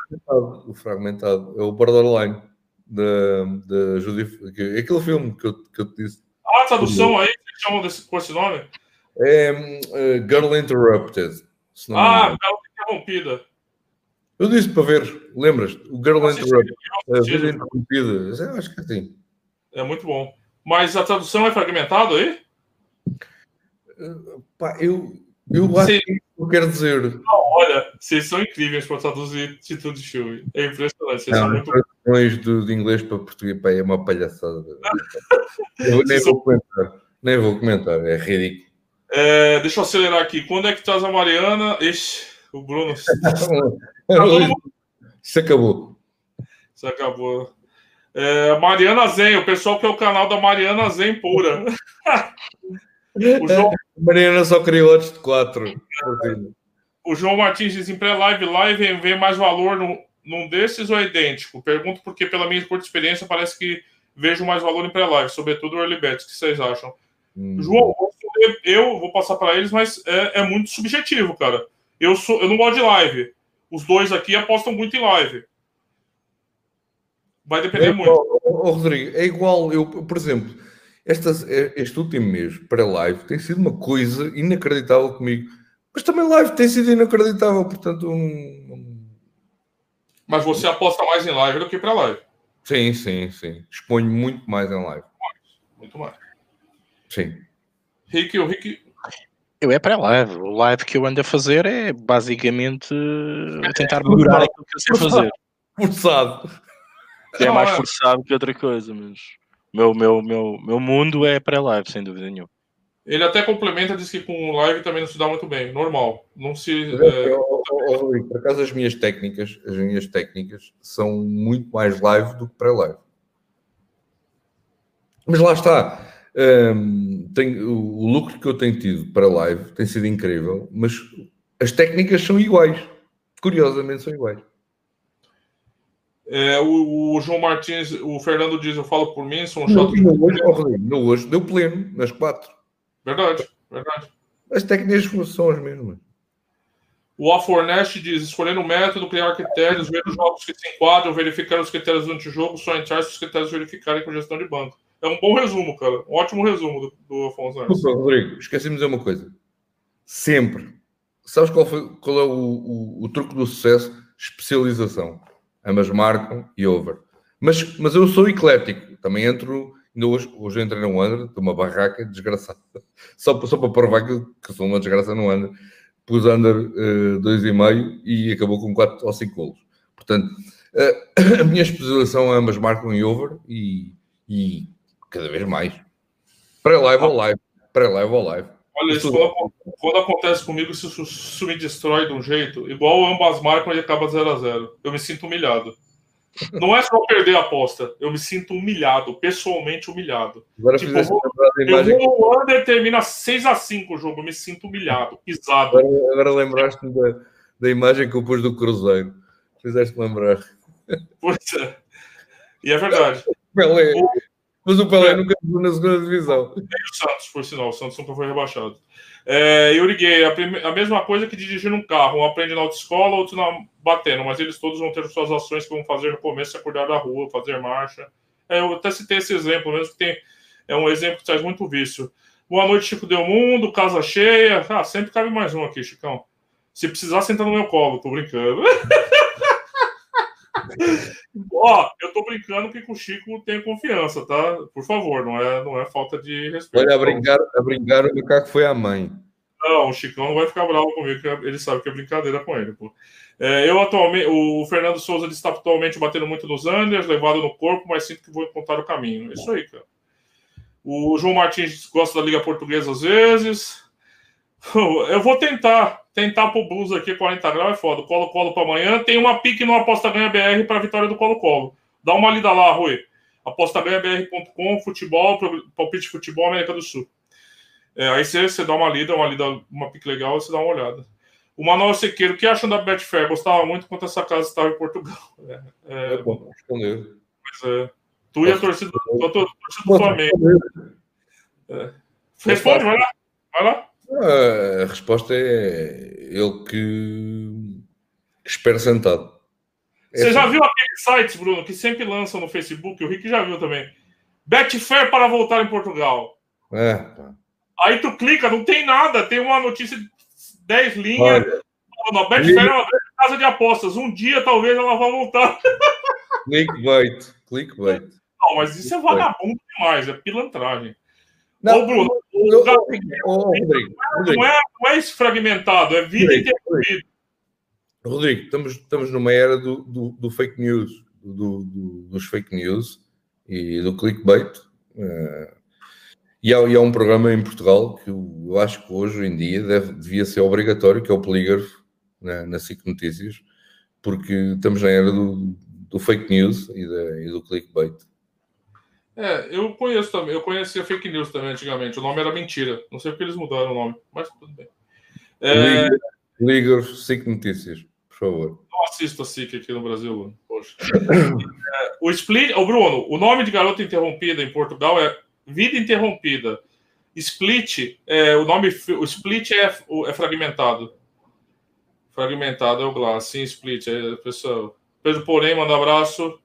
O Fragmentado é o Borderline da, da Judy. Aquele filme que eu, que eu te disse. Ah, a tradução aí, chamam desse, com esse nome? É uh, Girl Interrupted. ah, Girl Interrompida. Eu disse para ver, lembras? O Girl Interrupted. A vida interrompida. Eu acho que sim. É muito bom. Mas a tradução é fragmentada aí? Uh, pá, eu, eu acho que eu quero dizer. Não, olha, vocês são incríveis para traduzir título de filme. É impressionante. Vocês não, são muito... de, de inglês para português pá, é uma palhaçada. eu nem vou comentar. Nem vou comentar, é ridículo. É, deixa eu acelerar aqui. Quando é que traz a Mariana? Ixi, o Bruno. Isso acabou. Isso acabou. É, Mariana Zen, o pessoal que é o canal da Mariana Zen pura. o João... Mariana só criou antes de quatro. O João Martins diz: em pré-live, live vê mais valor no, num desses ou é idêntico? Pergunto porque, pela minha curta experiência, parece que vejo mais valor em pré-live, sobretudo o early bets. O que vocês acham? Hum. João, eu vou passar para eles, mas é, é, muito subjetivo, cara. Eu, sou, eu não gosto de live. Os dois aqui apostam muito em live. Vai depender é igual, muito. Oh, Rodrigo, é igual, eu, por exemplo, esta, este último mês para live tem sido uma coisa inacreditável comigo. Mas também live tem sido inacreditável, portanto. Um... Mas você aposta mais em live do que para live. Sim, sim, sim. Exponho muito mais em live. Muito mais. Sim. Rick, o Rick, eu é pré-live. O live que eu ando a fazer é basicamente tentar melhorar aquilo que eu sei fazer. Forçado. É mais forçado que outra coisa, mas o meu, meu, meu, meu mundo é pré-live, sem dúvida nenhuma. Ele até complementa, diz que com live também não se dá muito bem, normal. Não se. É... Eu, eu, eu, por acaso, as minhas técnicas, as minhas técnicas são muito mais live do que pré-live. Mas lá está. Um, tenho, o lucro que eu tenho tido para live tem sido incrível, mas as técnicas são iguais. Curiosamente, são iguais. É, o, o, João Martins, o Fernando diz: Eu falo por mim, um chato. No, hoje, no hoje deu pleno, nas quatro. Verdade, verdade. As técnicas são as mesmas. O Afornest diz: escolhendo o método, criar critérios, ver os jogos que se enquadram, verificar os critérios durante o jogo, só entrar se os critérios verificarem com gestão de banco. É um bom resumo, cara. Um ótimo resumo do, do Afonso Desculpa, Rodrigo, esqueci de dizer uma coisa. Sempre. Sabes qual, foi, qual é o, o, o truque do sucesso? Especialização. Ambas marcam e over. Mas, mas eu sou eclético. Também entro. Ainda hoje, hoje entrei no under, de uma barraca desgraçada. Só, só para provar que, que sou uma desgraça no under. Pus under 2,5 uh, e acabou com 4 ou 5 golos. Portanto, uh, a minha especialização é ambas marcam e over e, e cada vez mais. Pré-live ou live. Pré-live ou live. Olha, isso quando, quando, acontece comigo, se isso me destrói de um jeito, igual ambas marcam e acaba 0 a 0 Eu me sinto humilhado. Não é só perder a aposta, eu me sinto humilhado, pessoalmente humilhado. Agora Tipo, eu imagem. Eu vou no under, termina 6x5 o jogo, eu me sinto humilhado, pisado. Agora, agora lembraste-me da, da imagem que eu pus do Cruzeiro. Fizeste lembrar. Pois é. E é verdade. Pelé. O- Mas o Pelé É. nunca jogou na segunda divisão. E o Santos, por sinal, o Santos nunca foi rebaixado. É, Yuri Gay, a, prime- a mesma coisa que dirigir um carro. Um aprende na autoescola, outro na batendo, mas eles todos vão ter suas ações que vão fazer no começo, é cuidar da rua, fazer marcha. É, eu até citei esse exemplo, mesmo que tem, é um exemplo que traz muito vício. Boa noite, Chico Del Mundo, casa cheia. Ah, sempre cabe mais um aqui, Chicão. Se precisar, senta no meu colo, tô brincando. Ó, eu tô brincando que com o Chico tem confiança, tá? Por favor, não é, não é falta de respeito. Olha, a brincar, a brincar, o macaco foi a mãe. Não, o Chicão não vai ficar bravo comigo, que ele sabe que é brincadeira com ele, pô. É, eu atualmente, o Fernando Souza está atualmente batendo muito nos Anders, levado no corpo, mas sinto que vou encontrar o caminho. É Isso aí, cara. O João Martins gosta da Liga Portuguesa às vezes. Eu vou tentar, tentar pro Blues aqui 40 graus é foda. Colo-Colo para amanhã. Tem uma pique no Aposta Ganha BR para vitória do Colo-Colo. Dá uma lida lá, Rui. apostaganhabr.com, futebol, palpite de futebol América do Sul. É, aí você, você dá uma lida, uma lida, uma pique legal, você dá uma olhada. O Manuel Sequeiro, o que acham da Betfair? Gostava muito quando essa casa estava em Portugal. É, é, É bom, respondeu. mas, é, tu e a torcida, a tua- torcida do Flamengo. Responde, vai lá. Vai lá. A resposta é ele que espera sentado. É Você já assim. viu aqueles sites, Bruno, que sempre lançam no Facebook? O Rick já viu também. Betfair para voltar em Portugal. É. Aí tu clica, não tem nada, tem uma notícia de 10 linhas. Olha, Não, Betfair é uma grande casa de apostas. Um dia talvez ela vá voltar. clickbait. Clickbait. Não, mas isso é vagabundo demais, é pilantragem. Não, Ô, Bruno, o Rodrigo, Rodrigo, não é, não é fragmentado, é vida Rodrigo, interrompida. Rodrigo, estamos, estamos numa era do, do, do fake news, do, do- dos fake news e do clickbait. eh, e, há, e há um programa em Portugal que eu, eu acho que hoje em dia deve, devia ser obrigatório, que é o Polígrafo, na, na SIC Notícias, porque estamos na era do, do fake news e, da- e do clickbait. É, eu conheço também, eu conhecia fake news também antigamente. O nome era mentira. Não sei porque eles mudaram o nome, mas tudo bem. É, Polígrafo, SIC Notícias, por favor. não assisto a SIC aqui no Brasil, Bruno. Poxa. É, o Split, o Bruno, o nome de garota interrompida em Portugal é Vida Interrompida. Split, é, o nome, o Split é, é fragmentado. Fragmentado é o Glass, sim, Split. É, pessoal. Pedro Porém, manda abraço.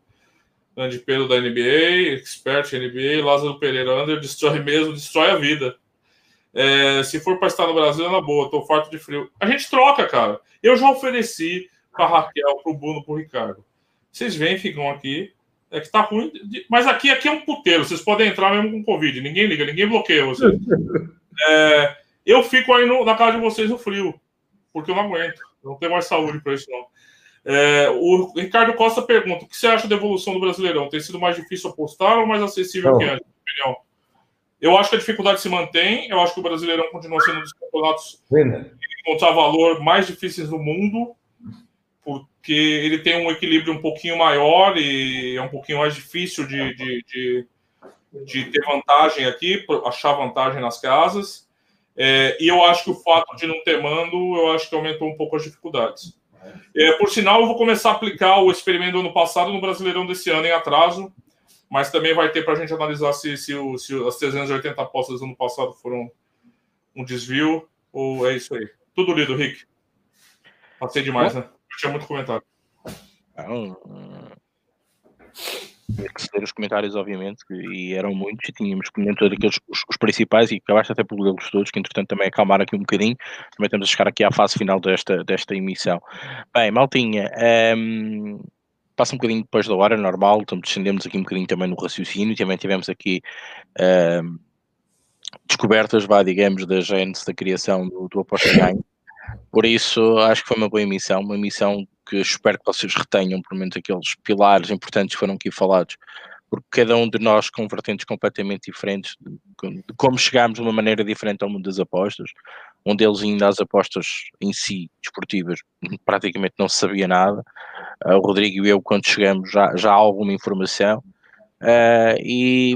Grande Pedro da NBA, expert NBA, Lázaro Pereira, Under, destrói mesmo, destrói a vida. É, se for para estar no Brasil, é na boa, tô farto de frio. A gente troca, cara. Eu já ofereci para Raquel, pro Bruno, pro Ricardo. Vocês vêm, ficam aqui. É que tá ruim. de- Mas aqui, aqui é um puteiro. Vocês podem entrar mesmo com Covid. Ninguém liga, ninguém bloqueia vocês. É, eu fico aí no- na casa de vocês no frio. Porque eu não aguento. Eu não tenho mais saúde para isso, não. É, o Ricardo Costa pergunta: o que você acha da evolução do Brasileirão? Tem sido mais difícil apostar ou mais acessível Não. que antes? opinião? Eu acho que a dificuldade se mantém. Eu acho que o Brasileirão continua sendo um dos campeonatos Venda. encontrar valor mais difíceis do mundo, porque ele tem um equilíbrio um pouquinho maior e é um pouquinho mais difícil de, de, de, de ter vantagem aqui, achar vantagem nas casas. É, e eu acho que o fato de não ter mando, eu acho que aumentou um pouco as dificuldades. É, por sinal, eu vou começar a aplicar o experimento do ano passado no Brasileirão desse ano em atraso, mas também vai ter para a gente analisar se, se, o- se as 380 apostas do ano passado foram um desvio ou é isso aí. Tudo lido, Rick. Passei demais, né? Eu tinha muito comentário. Não, ser os comentários, obviamente, e eram muitos, e tínhamos comentários aqueles os, os principais, e acabaste até por lê-los todos, que entretanto também acalmaram aqui um bocadinho. Também estamos a chegar aqui à fase final desta, desta emissão. Bem, Maltinha, hum, passa um bocadinho depois da hora, normal, então descendemos aqui um bocadinho também no raciocínio, também tivemos aqui hum, descobertas, vá, digamos, da gênese da criação do, do Ganho. Por isso, acho que foi uma boa emissão, uma emissão que espero que vocês retenham, pelo menos aqueles pilares importantes que foram aqui falados, porque cada um de nós com vertentes completamente diferentes, de, como chegámos de uma maneira diferente ao mundo das apostas, um deles ainda as apostas em si, desportivas, praticamente não se sabia nada, uh, o Rodrigo e eu, quando chegamos, já, já há alguma informação. Uh, e,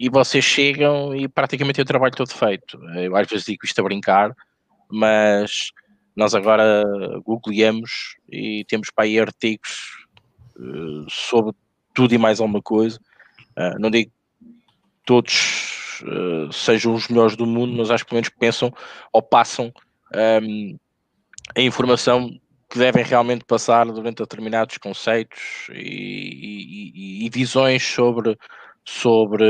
e vocês chegam e praticamente o trabalho todo feito. Eu às vezes digo isto a brincar, mas nós agora googleamos e temos para aí artigos uh, sobre tudo e mais alguma coisa. Uh, não digo todos uh, sejam os melhores do mundo, mas acho que pelo menos pensam ou passam um, ehm, a informação que devem realmente passar durante determinados conceitos e, e, e visões sobre, sobre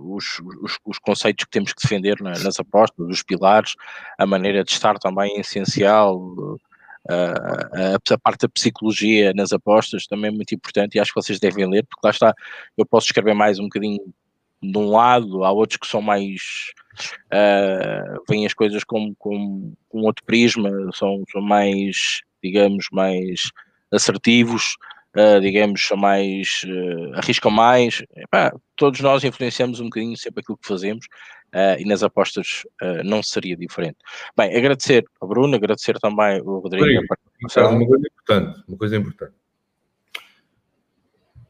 os, os, os, conceitos que temos que defender nas apostas, os pilares, a maneira de estar também é essencial, a, a, parte da psicologia nas apostas também é muito importante e acho que vocês devem ler, porque lá está, eu posso escrever mais um bocadinho de um lado, há outros que são mais uh, veem as coisas com, com, com outro prisma, são, são mais, digamos, mais assertivos, uh, digamos, são mais uh, arriscam mais. Epá, todos nós influenciamos um bocadinho sempre aquilo que fazemos uh, e nas apostas não seria diferente. Bem, agradecer ao Bruno, agradecer também ao Rodrigo. Rodrigo uma coisa importante, uma coisa importante.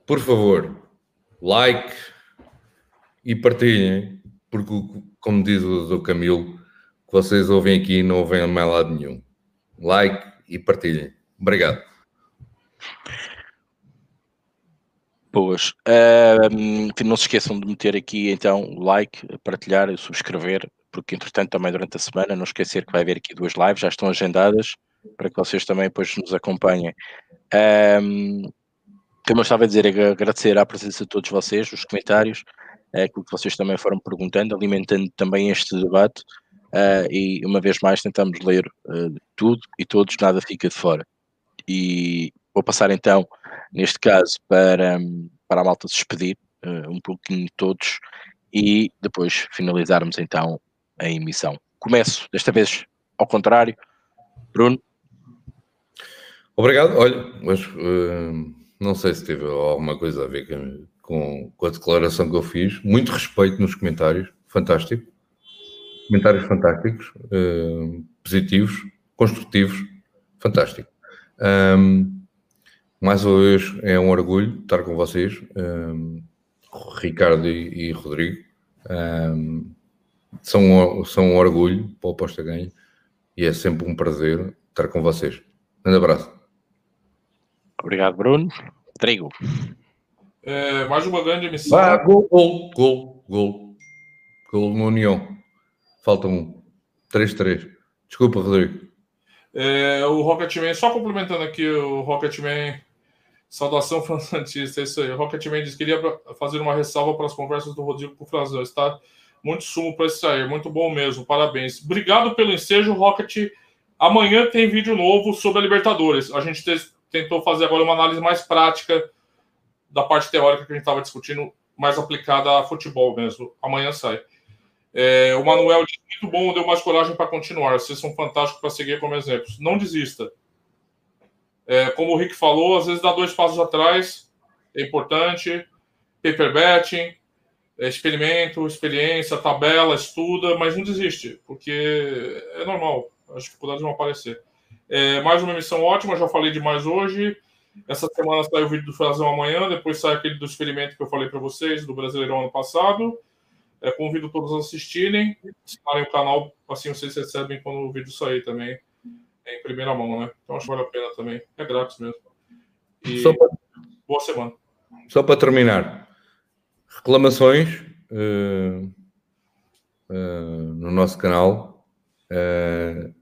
Por favor, like e partilhem, porque, como diz o Camilo, que vocês ouvem aqui não ouvem a mais lado nenhum. Like e partilhem. Obrigado. Boas. Não se esqueçam de meter aqui então o like, partilhar, subscrever, porque entretanto também durante a semana não esquecer que vai haver aqui duas lives, já estão agendadas para que vocês também depois nos acompanhem. Um, como eu estava a dizer, agradecer a presença de todos vocês, os comentários, é aquilo que vocês também foram perguntando, alimentando também este debate. Uh, e uma vez mais tentamos ler uh, tudo e todos, nada fica de fora. E vou passar então, neste caso, para, para a malta se despedir uh, um pouquinho todos e depois finalizarmos então a emissão. Começo, desta vez, ao contrário. Bruno. Obrigado. Olha, mas não sei se teve alguma coisa a ver com, com, com a declaração que eu fiz. Muito respeito nos comentários, fantástico. Comentários fantásticos, uh, positivos, construtivos, fantástico. Um, mais uma vez é um orgulho estar com vocês, um, Ricardo e, e Rodrigo. Um, são, são um orgulho para o Posta Ganho e é sempre um prazer estar com vocês. Um abraço. Obrigado, Bruno. Rodrigo. É, mais uma grande emissão. Ah, gol, gol, gol, gol. Gol no União. Falta um. 3-3. Desculpa, Rodrigo. É, o Rocketman, só complementando aqui o Rocketman, saudação Santista, é isso aí. Rocketman que queria fazer uma ressalva para as conversas do Rodrigo com o Frazão. Está muito sumo para sair, muito bom mesmo, parabéns. Obrigado pelo ensejo, Rocket. Amanhã tem vídeo novo sobre a Libertadores. A gente tentou fazer agora uma análise mais prática da parte teórica que a gente estava discutindo, mais aplicada a futebol mesmo. Amanhã sai. É, o Manuel disse muito bom, deu mais coragem para continuar. Vocês são fantásticos para seguir como exemplos. Não desista. É, como o Rick falou, às vezes dá dois passos atrás, é importante. Paper betting, é, experimento, experiência, tabela, estuda, mas não desiste, porque é normal, as dificuldades vão aparecer. É, mais uma emissão ótima, já falei demais hoje. Essa semana sai o vídeo do Frazão amanhã, depois sai aquele do experimento que eu falei para vocês, do Brasileirão ano passado. É, convido todos a assistirem, assinarem o canal, assim vocês recebem quando o vídeo sair também, em primeira mão, né? Então acho que vale a pena também. É grátis mesmo. E pra... boa semana. Só para terminar, reclamações uh, uh, no nosso canal. Uh,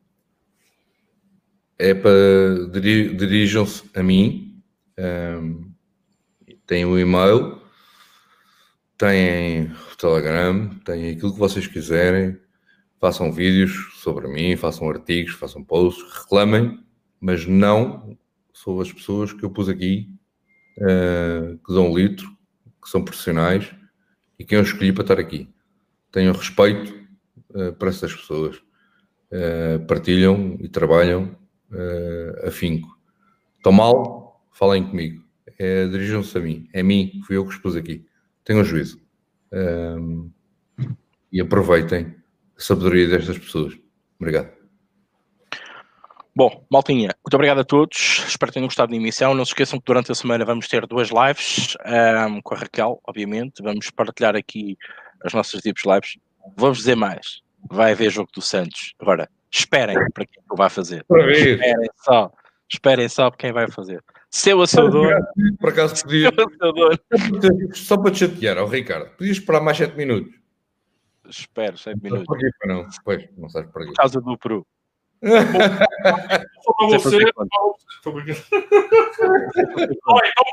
é para dirijam-se a mim, um, têm o e-mail, têm o Telegram, têm aquilo que vocês quiserem, façam vídeos sobre mim, façam artigos, façam posts, reclamem, mas não sobre as pessoas que eu pus aqui, uh, que dão litro, que são profissionais e quem eu escolhi para estar aqui. Tenham respeito uh, para essas pessoas. Uh, partilham e trabalham afinco. Estão mal? Falem comigo. É, Dirijam-se a mim. É a mim, fui eu que os pus aqui. Tenham juízo. E aproveitem sabedoria destas pessoas. Obrigado. Bom, maltinha, muito obrigado a todos. Espero que tenham gostado da emissão. Não se esqueçam que durante a semana vamos ter duas lives um, com a Raquel, obviamente. Vamos partilhar aqui as nossas Deeps Lives. Vou-vos dizer mais. Vai haver jogo do Santos. Agora, esperem para quem vai fazer. Esperem só. Esperem só quem vai fazer. Seu a seu dono. Por acaso podia. Só para te chatear, ao Ricardo, podias esperar mais 7 minutos. Espero, 7 minutos. Por, quê, não? Pois, não sabes por, por causa do Peru. Bom, você. então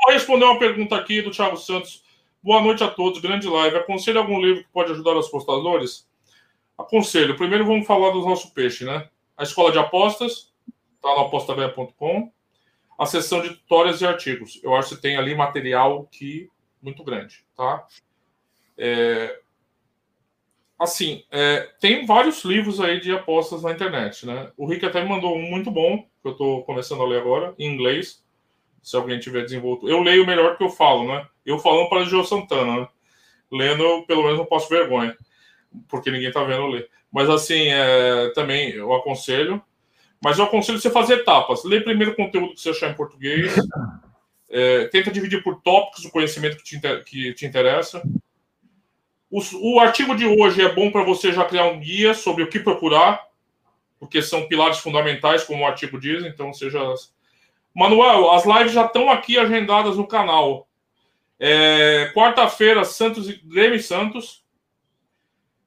vou responder uma pergunta aqui do Thiago Santos. Boa noite a todos, grande live. Aconselho algum livro que pode ajudar os apostadores? Aconselho. Primeiro vamos falar do nosso peixe, né? A Escola de Apostas, tá no apostaveia.com. A seção de tutoriais e artigos. Eu acho que tem ali material que muito grande, tá? É, assim, é, tem vários livros aí de apostas na internet, né? O Rick até me mandou um muito bom, que eu estou começando a ler agora, em inglês, se alguém tiver desenvolto. Eu leio melhor que eu falo, né? Eu falando para o Gil Santana, né? Lendo, eu, pelo menos, não passo vergonha, porque ninguém está vendo eu ler. Mas, assim, é, também eu aconselho. Mas eu aconselho você fazer etapas. Lê primeiro o conteúdo que você achar em português. É, tenta dividir por tópicos o conhecimento que te, que te interessa. O, o artigo de hoje é bom para você já criar um guia sobre o que procurar, porque são pilares fundamentais, como o artigo diz, então seja. Manuel, as lives já estão aqui agendadas no canal. É, Quarta-feira, Santos Grêmio Santos.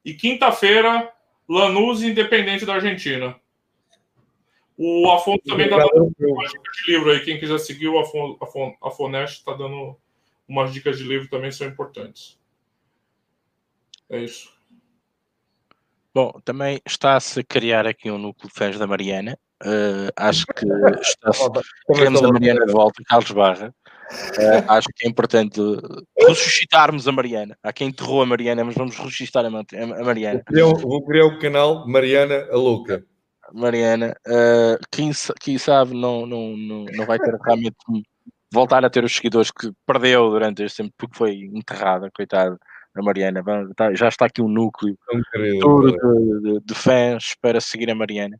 E quinta-feira, Lanús Independente da Argentina. O Afonso também está dando uma dica de livro aí. Quem quiser seguir o Afonso, Afonso está dando umas dicas de livro também são importantes. É isso. Bom, também está-se a criar aqui um núcleo de fãs da Mariana. Uh, acho que queremos a Mariana de volta, Carlos Barra. Uh, acho que é importante ressuscitarmos a Mariana. Há quem enterrou a Mariana, mas vamos ressuscitar a, Mariana. Vou criar, o canal Mariana a Louca. Mariana, uh, quem, quem sabe não, não, não, não vai ter realmente voltar a ter os seguidores que perdeu durante este tempo porque foi enterrada, coitada a Mariana. Tá, já está aqui um núcleo de, de, de, fãs para seguir a Mariana.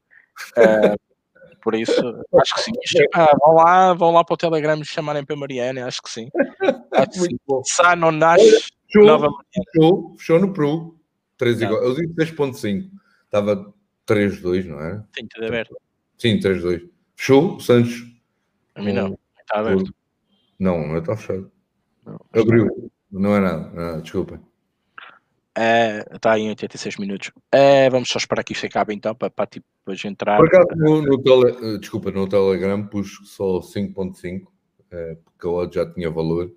Uh, por isso, acho que sim. Ah, vão, lá, vão lá para o Telegram e chamarem para a Mariana, acho que sim. Acho que sim. Sá não nasce show, nova Mariana. Fechou, no Pro. 3 igual. Eu disse 3.5. Estava 3-2, não é? Sim, tudo aberto. Sim, 3-2. Fechou, Santos? A mim não. Está aberto. Não, não está fechado. Não, Abriu. Não é nada, não, desculpa. Uh, está em 86 minutos. Uh, vamos só esperar que isto acabe então para, para tipo, depois entrar. Por acaso, no, no tele, desculpa, no Telegram pus só 5.5 uh, porque a odd já tinha valor.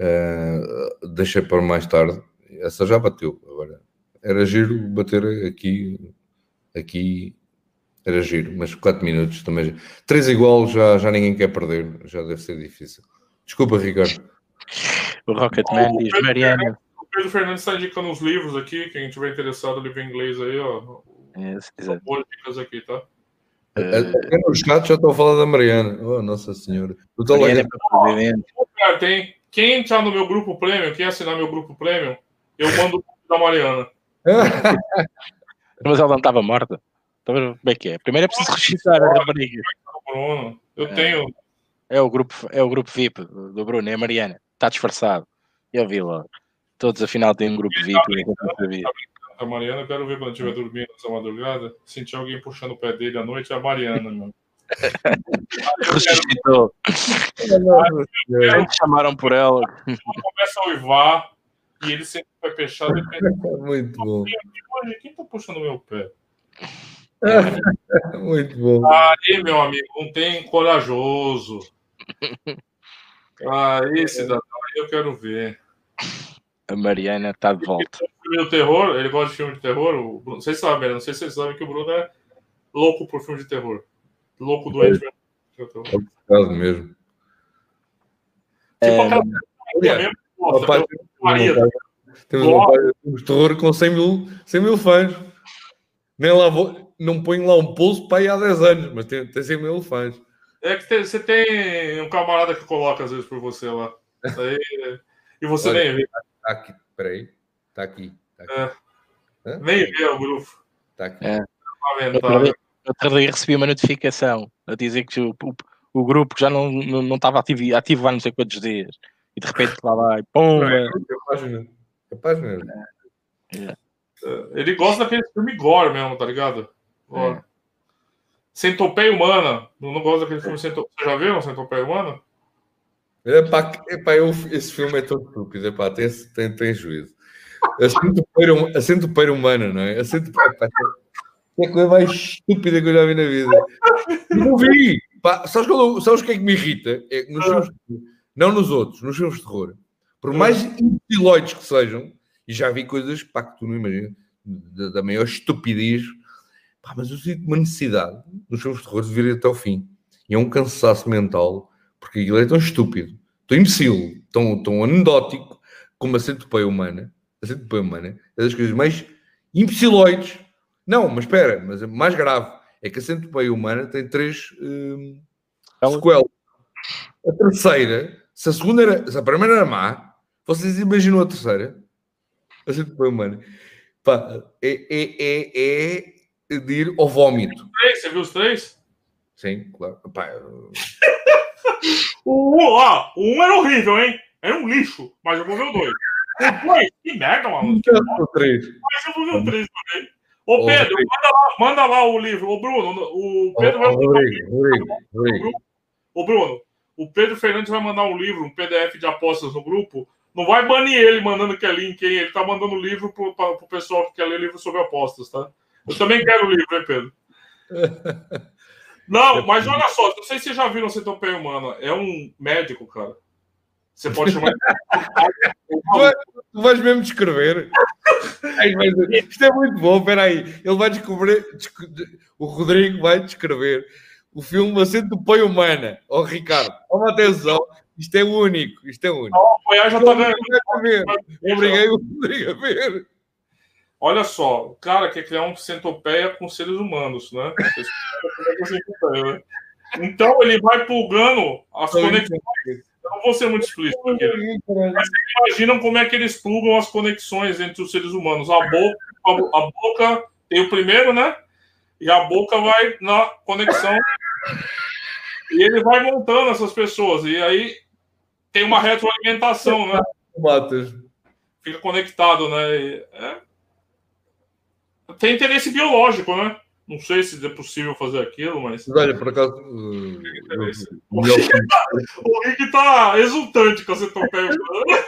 Uh, deixei para mais tarde. Essa já bateu. Agora era giro bater aqui, aqui era giro, mas 4 minutos também. 3 igual já, já ninguém quer perder, já deve ser difícil. Desculpa, Ricardo. O Rocketman diz Mariana. O Pedro Fernandes está indicando uns livros aqui, quem tiver interessado, livro em inglês aí, ó. É, Boas dicas aqui, tá? Até no chat já estou a falar da Mariana. Oh, Nossa Senhora. Eu estou Mariana lá. tem. Quem entrar no meu grupo Premium, quem assinar meu grupo Premium, eu mando o da Mariana. Mas ela não estava morta. Então, como é que é? Primeiro é preciso registrar a rapariga. Eu tenho. É o grupo, é o grupo VIP do Bruno, é a Mariana está disfarçado. Eu vi lá. Todos afinal têm um grupo VIP. A Mariana, quero ver quando estiver dormindo essa madrugada. Sentir alguém puxando o pé dele à noite, é a Mariana, mano. Ressuscitou. chamaram por ela. Começa a uivar e ele sempre vai fechado. Muito bom. Quem tá puxando meu pé? Muito bom. Aí, meu amigo, não tem corajoso. Ah, esse da eu quero ver. A Mariana está de volta. Filme de terror, ele gosta de filme de terror. O Bruno, vocês sabem, não sei se vocês sabem que o Bruno é louco por filme de terror. Louco doente. É o mesmo. Tipo aquela. Temos um página de terror com 100 mil, 100 mil fãs. Nem lá vou, não ponho lá um pulso para ir há 10 anos, mas tem, tem 100 mil fãs. É que tem, você tem um camarada que coloca às vezes por você lá. Aí, e você Olha, nem vê. Tá aqui, peraí. Tá aqui. Tá aqui. É. Nem vê o grupo. Tá aqui. É. Eu, outro dia recebi uma notificação a dizer que o, o, o grupo já não, não, não estava ativo, ativo há não sei quantos dias. E de repente lá vai, pum! É, é página. É página. É. Ele gosta daquele filme gore mesmo, tá ligado? É. Centopeia Humana. Não, não gosta daquele filme Centopeia. Você já viu Centopeia Humana? Epá, epá, eu, esse filme é todo estúpido, epá, tem, tem, tem juízo. A centopeira, a centopeira humana, não é? A centopeira, epá, é a coisa mais estúpida que eu já vi na vida. Não vi! Pá, sabes, quando, sabes o que é que me irrita? É, nos filmes, não nos outros, nos filmes de terror. Por mais imbeciloides que sejam, e já vi coisas pá, que tu não imaginas, da, da maior estupidez, pá, mas eu sinto uma necessidade nos filmes de terror de vir até ao fim. E é um cansaço mental, porque aquilo é tão estúpido, tão imbecil, tão, tão anedótico, como a centopeia humana. A centopeia humana é das coisas mais imbeciloides. Não, mas espera, mas é mais grave é que a centopeia humana tem três hum, sequelas. A terceira, se a segunda era, se a primeira era má, vocês imaginam a terceira? A centopeia humana. Pá, é, é, é, é de ir ao vómito. Você viu os três? Sim, claro. Pá, o, ó, o um era horrível, hein? Era um lixo, mas eu vou ver o dois. O dois, que merda, mano. O três. Mas eu vou ver o três também. Ô, Pedro, manda lá, manda lá o livro. Ô, Bruno, o Pedro vai mandar Rodrigo, Rodrigo, Rodrigo. Ô, Bruno, o Pedro Fernandes vai mandar um livro, um PDF de apostas no grupo. Não vai banir ele mandando que é link, hein? Ele tá mandando o livro pro, pro pessoal que quer ler livro sobre apostas, tá? Eu também quero o livro, hein, Pedro? Não, mas olha só, não sei se vocês já viram Centopeia Humana. É um médico, cara. Você pode chamar. tu vais mesmo descrever. Isto é muito bom, peraí. Ele vai descobrir. O Rodrigo vai descrever o filme A Centopeia Humana. Ó, oh, Ricardo, toma atenção. Isto é único. Isto é único. Oh, já está. Eu obriguei o Rodrigo a ver. Olha só, o cara quer criar um centopeia com seres humanos, né? Então ele vai plugando as conexões eu não vou ser muito explícito aqui. Mas imaginam como é que eles plugam as conexões entre os seres humanos. A boca, a, a boca tem o primeiro, né? E a boca vai na conexão. E ele vai montando essas pessoas. E aí tem uma retroalimentação, né? Fica conectado, né? E, é... Tem interesse biológico, né? Não sei se é possível fazer aquilo, mas. olha, por acaso. Uh, o, Rick tá exultante com a centopeia.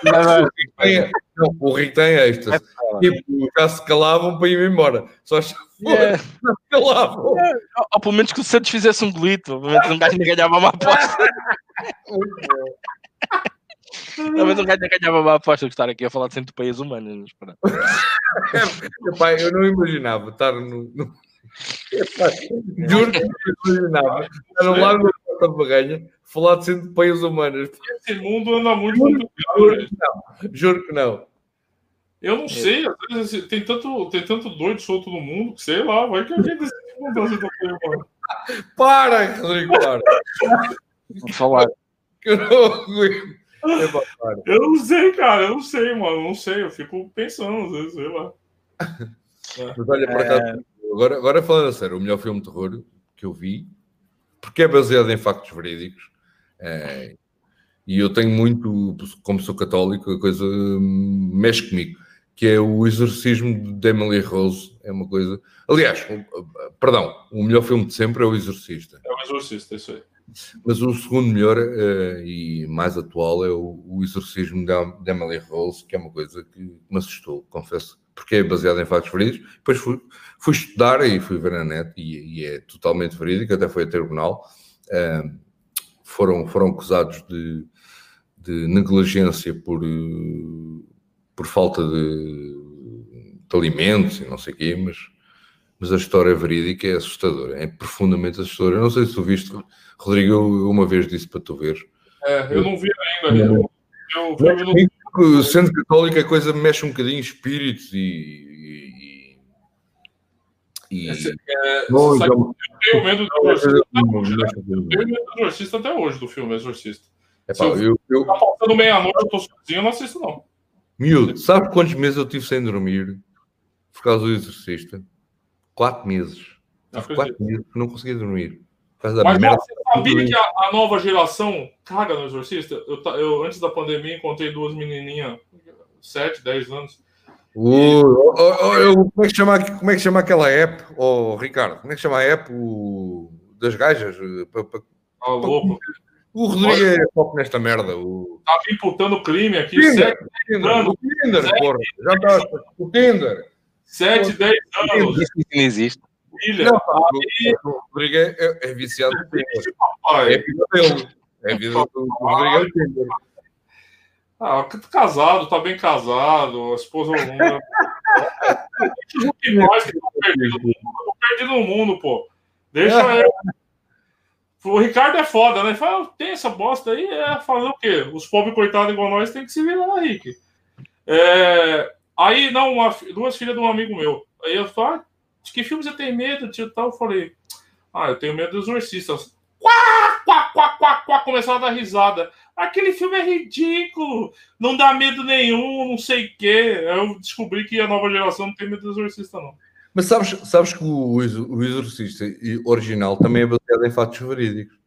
Não, o Rick tem extra. É, tipo, já se calavam para ir embora. Só se yeah. se calavam. Ou pelo menos que o Santos fizesse um glito. Pelo menos um gajo não ganhava uma aposta. Talvez um gajo ganhava uma aposta de estar aqui a falar de centopeias humanas. Mas, Pai, eu não imaginava estar no, no Juro que não imaginava. Era lá no Porta Barranha falar de centopeias humanas. Esse mundo anda muito juro, juro que não. Juro que não. Eu não sei, às vezes assim, tem tanto, tem tanto doido solto no mundo que sei lá, vai que alguém decide mudar centopeia humana. Para, Rodrigo, para. Vou falar. Eu não Eu não sei, cara, eu não sei, mano, não sei, eu fico pensando às vezes, sei lá. Mas olha, por acaso, é agora, agora falando a sério, o melhor filme de terror que eu vi, porque é baseado em factos verídicos, é, e eu tenho muito, como sou católico, a coisa mexe comigo, que é o Exorcismo de Emily Rose. É uma coisa. Aliás, perdão, o melhor filme de sempre é o Exorcista. É o Exorcista, isso aí. Mas o segundo melhor uh, e mais atual é o, o Exorcismo de Emily Rose, que é uma coisa que me assustou, confesso porque é baseado em factos verídicos. Depois fui, fui estudar e fui ver na net e, e é totalmente verídico, até foi a tribunal. Uh, foram, foram acusados de, de negligência por, por falta de, de, alimentos e não sei o quê, mas, mas a história verídica é assustadora, é profundamente assustadora. Eu não sei se tu viste, Rodrigo, eu uma vez disse para tu ver. É, eu não vi ainda. Eu, eu, eu, não sendo católico, a coisa mexe um bocadinho espíritos e. e, e... É, sabe, eu tenho medo do exorcista. Eu tenho medo do exorcista até hoje, do filme Exorcista. É, pá, eu, eu. Tá passando meia-noite, eu tô sozinho, eu não assisto, não. Miúdo, sabe quantos meses eu tive sem dormir por causa do exorcista? Quatro meses. Quatro não conseguia dormir. Mas merda. você sabia que a, a, nova geração caga no Exorcista? Eu, eu, antes da pandemia, encontrei duas menininhas, 7, 10 anos. Uh, oh, oh, como, é que chama, como é que chama aquela app, oh, Ricardo? Como é que chama a app o, das gajas? Ah, louco. O Rodrigo é foco nesta merda. O... Tá imputando crime aqui. Tinder, Tinder. O Tinder, porra. Já está. O Tinder. 7, 10 anos. Isso não existe. Filha, não, aí... O Rodrigo é, é, é viciado no. É vida dele. É vida do Rodrigo é o. Ah, casado, tá bem casado, a esposa. nós que estão perdidos perdido no mundo, pô. Deixa é. ele. O Ricardo é foda, né? Fala, tem essa bosta aí, é fazer o quê? Os pobres coitados igual nós tem que se virar Rick. É... Aí, não, uma, duas filhas de um amigo meu. Aí eu falo, ah, de que filme você tem medo, tio? Tal, eu falei, ah, eu tenho medo dos exorcistas. Quá, quá, quá, quá, quá, começaram a dar risada. Aquele filme é ridículo, não dá medo nenhum, não sei o quê. Eu descobri que a nova geração não tem medo do exorcista, não. Mas sabes, sabes que o, o Exorcista original também é baseado em fatos verídicos.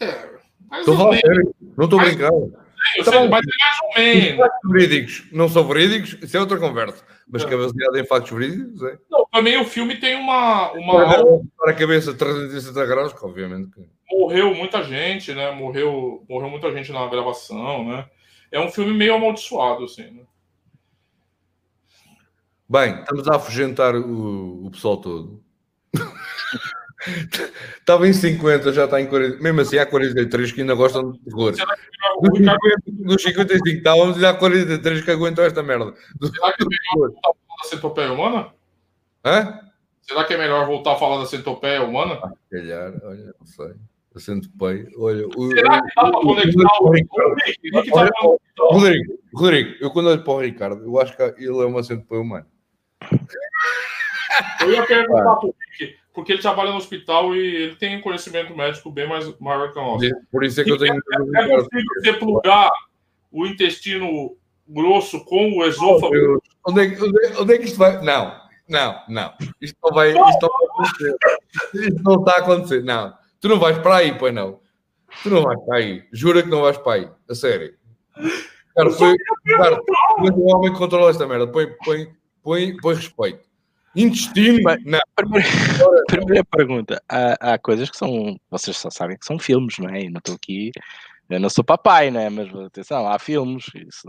É, mas estou a sério, não estou brincando. Eu sei, mas é mais ou menos. Verídicos não são verídicos, isso é outra conversa. Mas é. que é baseado em fatos verídicos, é. Não, também o filme tem uma. uma... Para a cabeça 360 graus, que obviamente. Morreu muita gente, né? Morreu, morreu muita gente na gravação, né? É um filme meio amaldiçoado, assim, né? Bem, estamos a afugentar o, o pessoal todo. Estava em 50, já está em 40. Mesmo assim, há 43 que ainda gostam de terror. Dos 50, dos 55, estávamos e há 43 que aguentam esta merda. Será que é melhor voltar a falar da centopeia humana? Hã? Será que é melhor voltar a falar da centopeia humana? Ah, calhar, olha, não sei. A centopeia, olha. O, Será que dá para conectar o Rodrigo? Rodrigo, eu quando olho para o Ricardo, eu acho que ele é uma centopeia humana. Eu ia perguntar pro Rick, porque ele trabalha no hospital e ele tem um conhecimento médico bem mais maior que o nosso. Por isso é que eu tenho. É, é possível você plugar o intestino grosso com o esôfago? Onde é, onde, é, onde é que isto vai? Não, não, não. Isto não vai, isto não vai acontecer. Isto não está a acontecer. Não. Tu não vais para aí, pois não. Tu não vais para aí. Jura que não vais para aí. A sério. Cara, foi. Cara, o homem que controla esta merda. Põe, põe, põe, põe respeito. Intestino? Não. Primeira, primeira pergunta. Há, há, coisas que são. Vocês só sabem que são filmes, não é? E não estou aqui. Eu não sou papai, não é? Mas atenção, há filmes. Isso,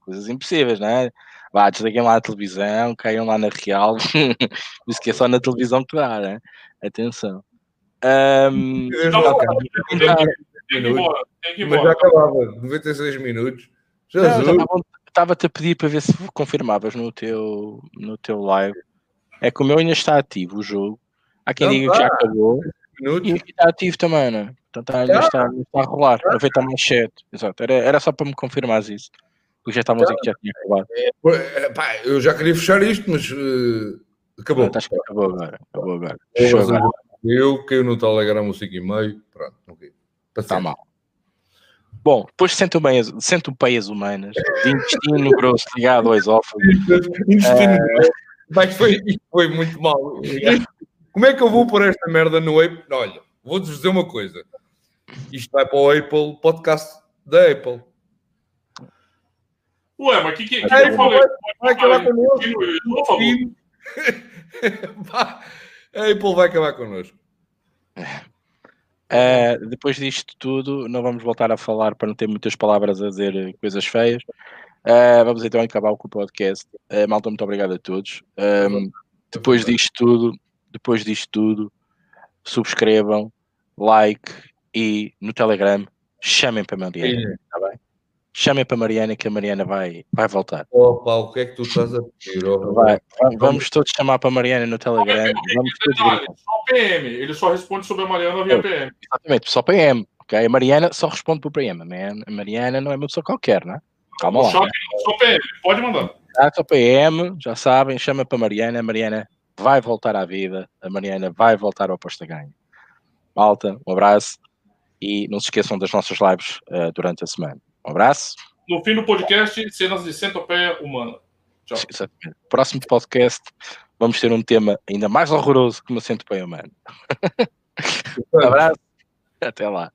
coisas impossíveis, não é? Vá, desliguem lá a televisão, caiam lá na real. Isso que é só na televisão que dá, né? Atenção. Um, não, tem que ir embora. Mas já acabava, 96 minutos. Jesus. Não, estava-te a pedir para ver se confirmavas no teu, no teu live. É que o meu ainda está ativo o jogo. Há quem diga que já acabou. Minutos. E aqui está ativo também, né? Portanto, ainda está, está a rolar. A ver mais chat. Exato. Era, era só para me confirmar isso. Porque já estávamos aqui, já tinha acabado. É, pá, eu já queria fechar isto, mas uh, acabou. Que acabou agora. Acabou agora. agora. Eu caio no Telegram um 5 e meio. Pronto, ok. Está mal. Bom, depois centopeias humanas, de intestino grosso ligado ao esófago. intestino uh... Mas foi, foi muito mal. Como é que eu vou pôr esta merda no Apple? Olha, vou-vos dizer uma coisa. Isto vai para o Apple Podcast da Apple. Ué, mas o que, que, que, eu falei? Vai, vai acabar connosco. A Apple vai acabar connosco. Uh, depois disto tudo, não vamos voltar a falar para não ter muitas palavras a dizer coisas feias. Uh, vamos então acabar com o podcast. Uh, malta, muito obrigado a todos. Um, depois disto tudo, depois disto tudo, subscrevam, like e no Telegram chamem para a Mariana, está bem? Chamem para a Mariana que a Mariana vai, vai voltar. Opa, o que é que tu estás a pedir? Oh, vai, vamos todos chamar para a Mariana no Telegram. Vamos todos só PM, ele só responde sobre a Mariana via PM. Exatamente, só PM. Okay? A Mariana só responde por PM. A Mariana não é uma pessoa qualquer, não é? Calma lá. Só, só PM, pode mandar. Ah, só PM, já sabem, chama para a Mariana. A Mariana vai voltar à vida. A Mariana vai voltar ao posto ganho. Malta, um abraço e não se esqueçam das nossas lives uh, durante a semana. Um abraço. No fim do podcast, cenas de centopeia humana. Tchau. Próximo podcast vamos ter um tema ainda mais horroroso que me sento bem humano. um abraço, até lá.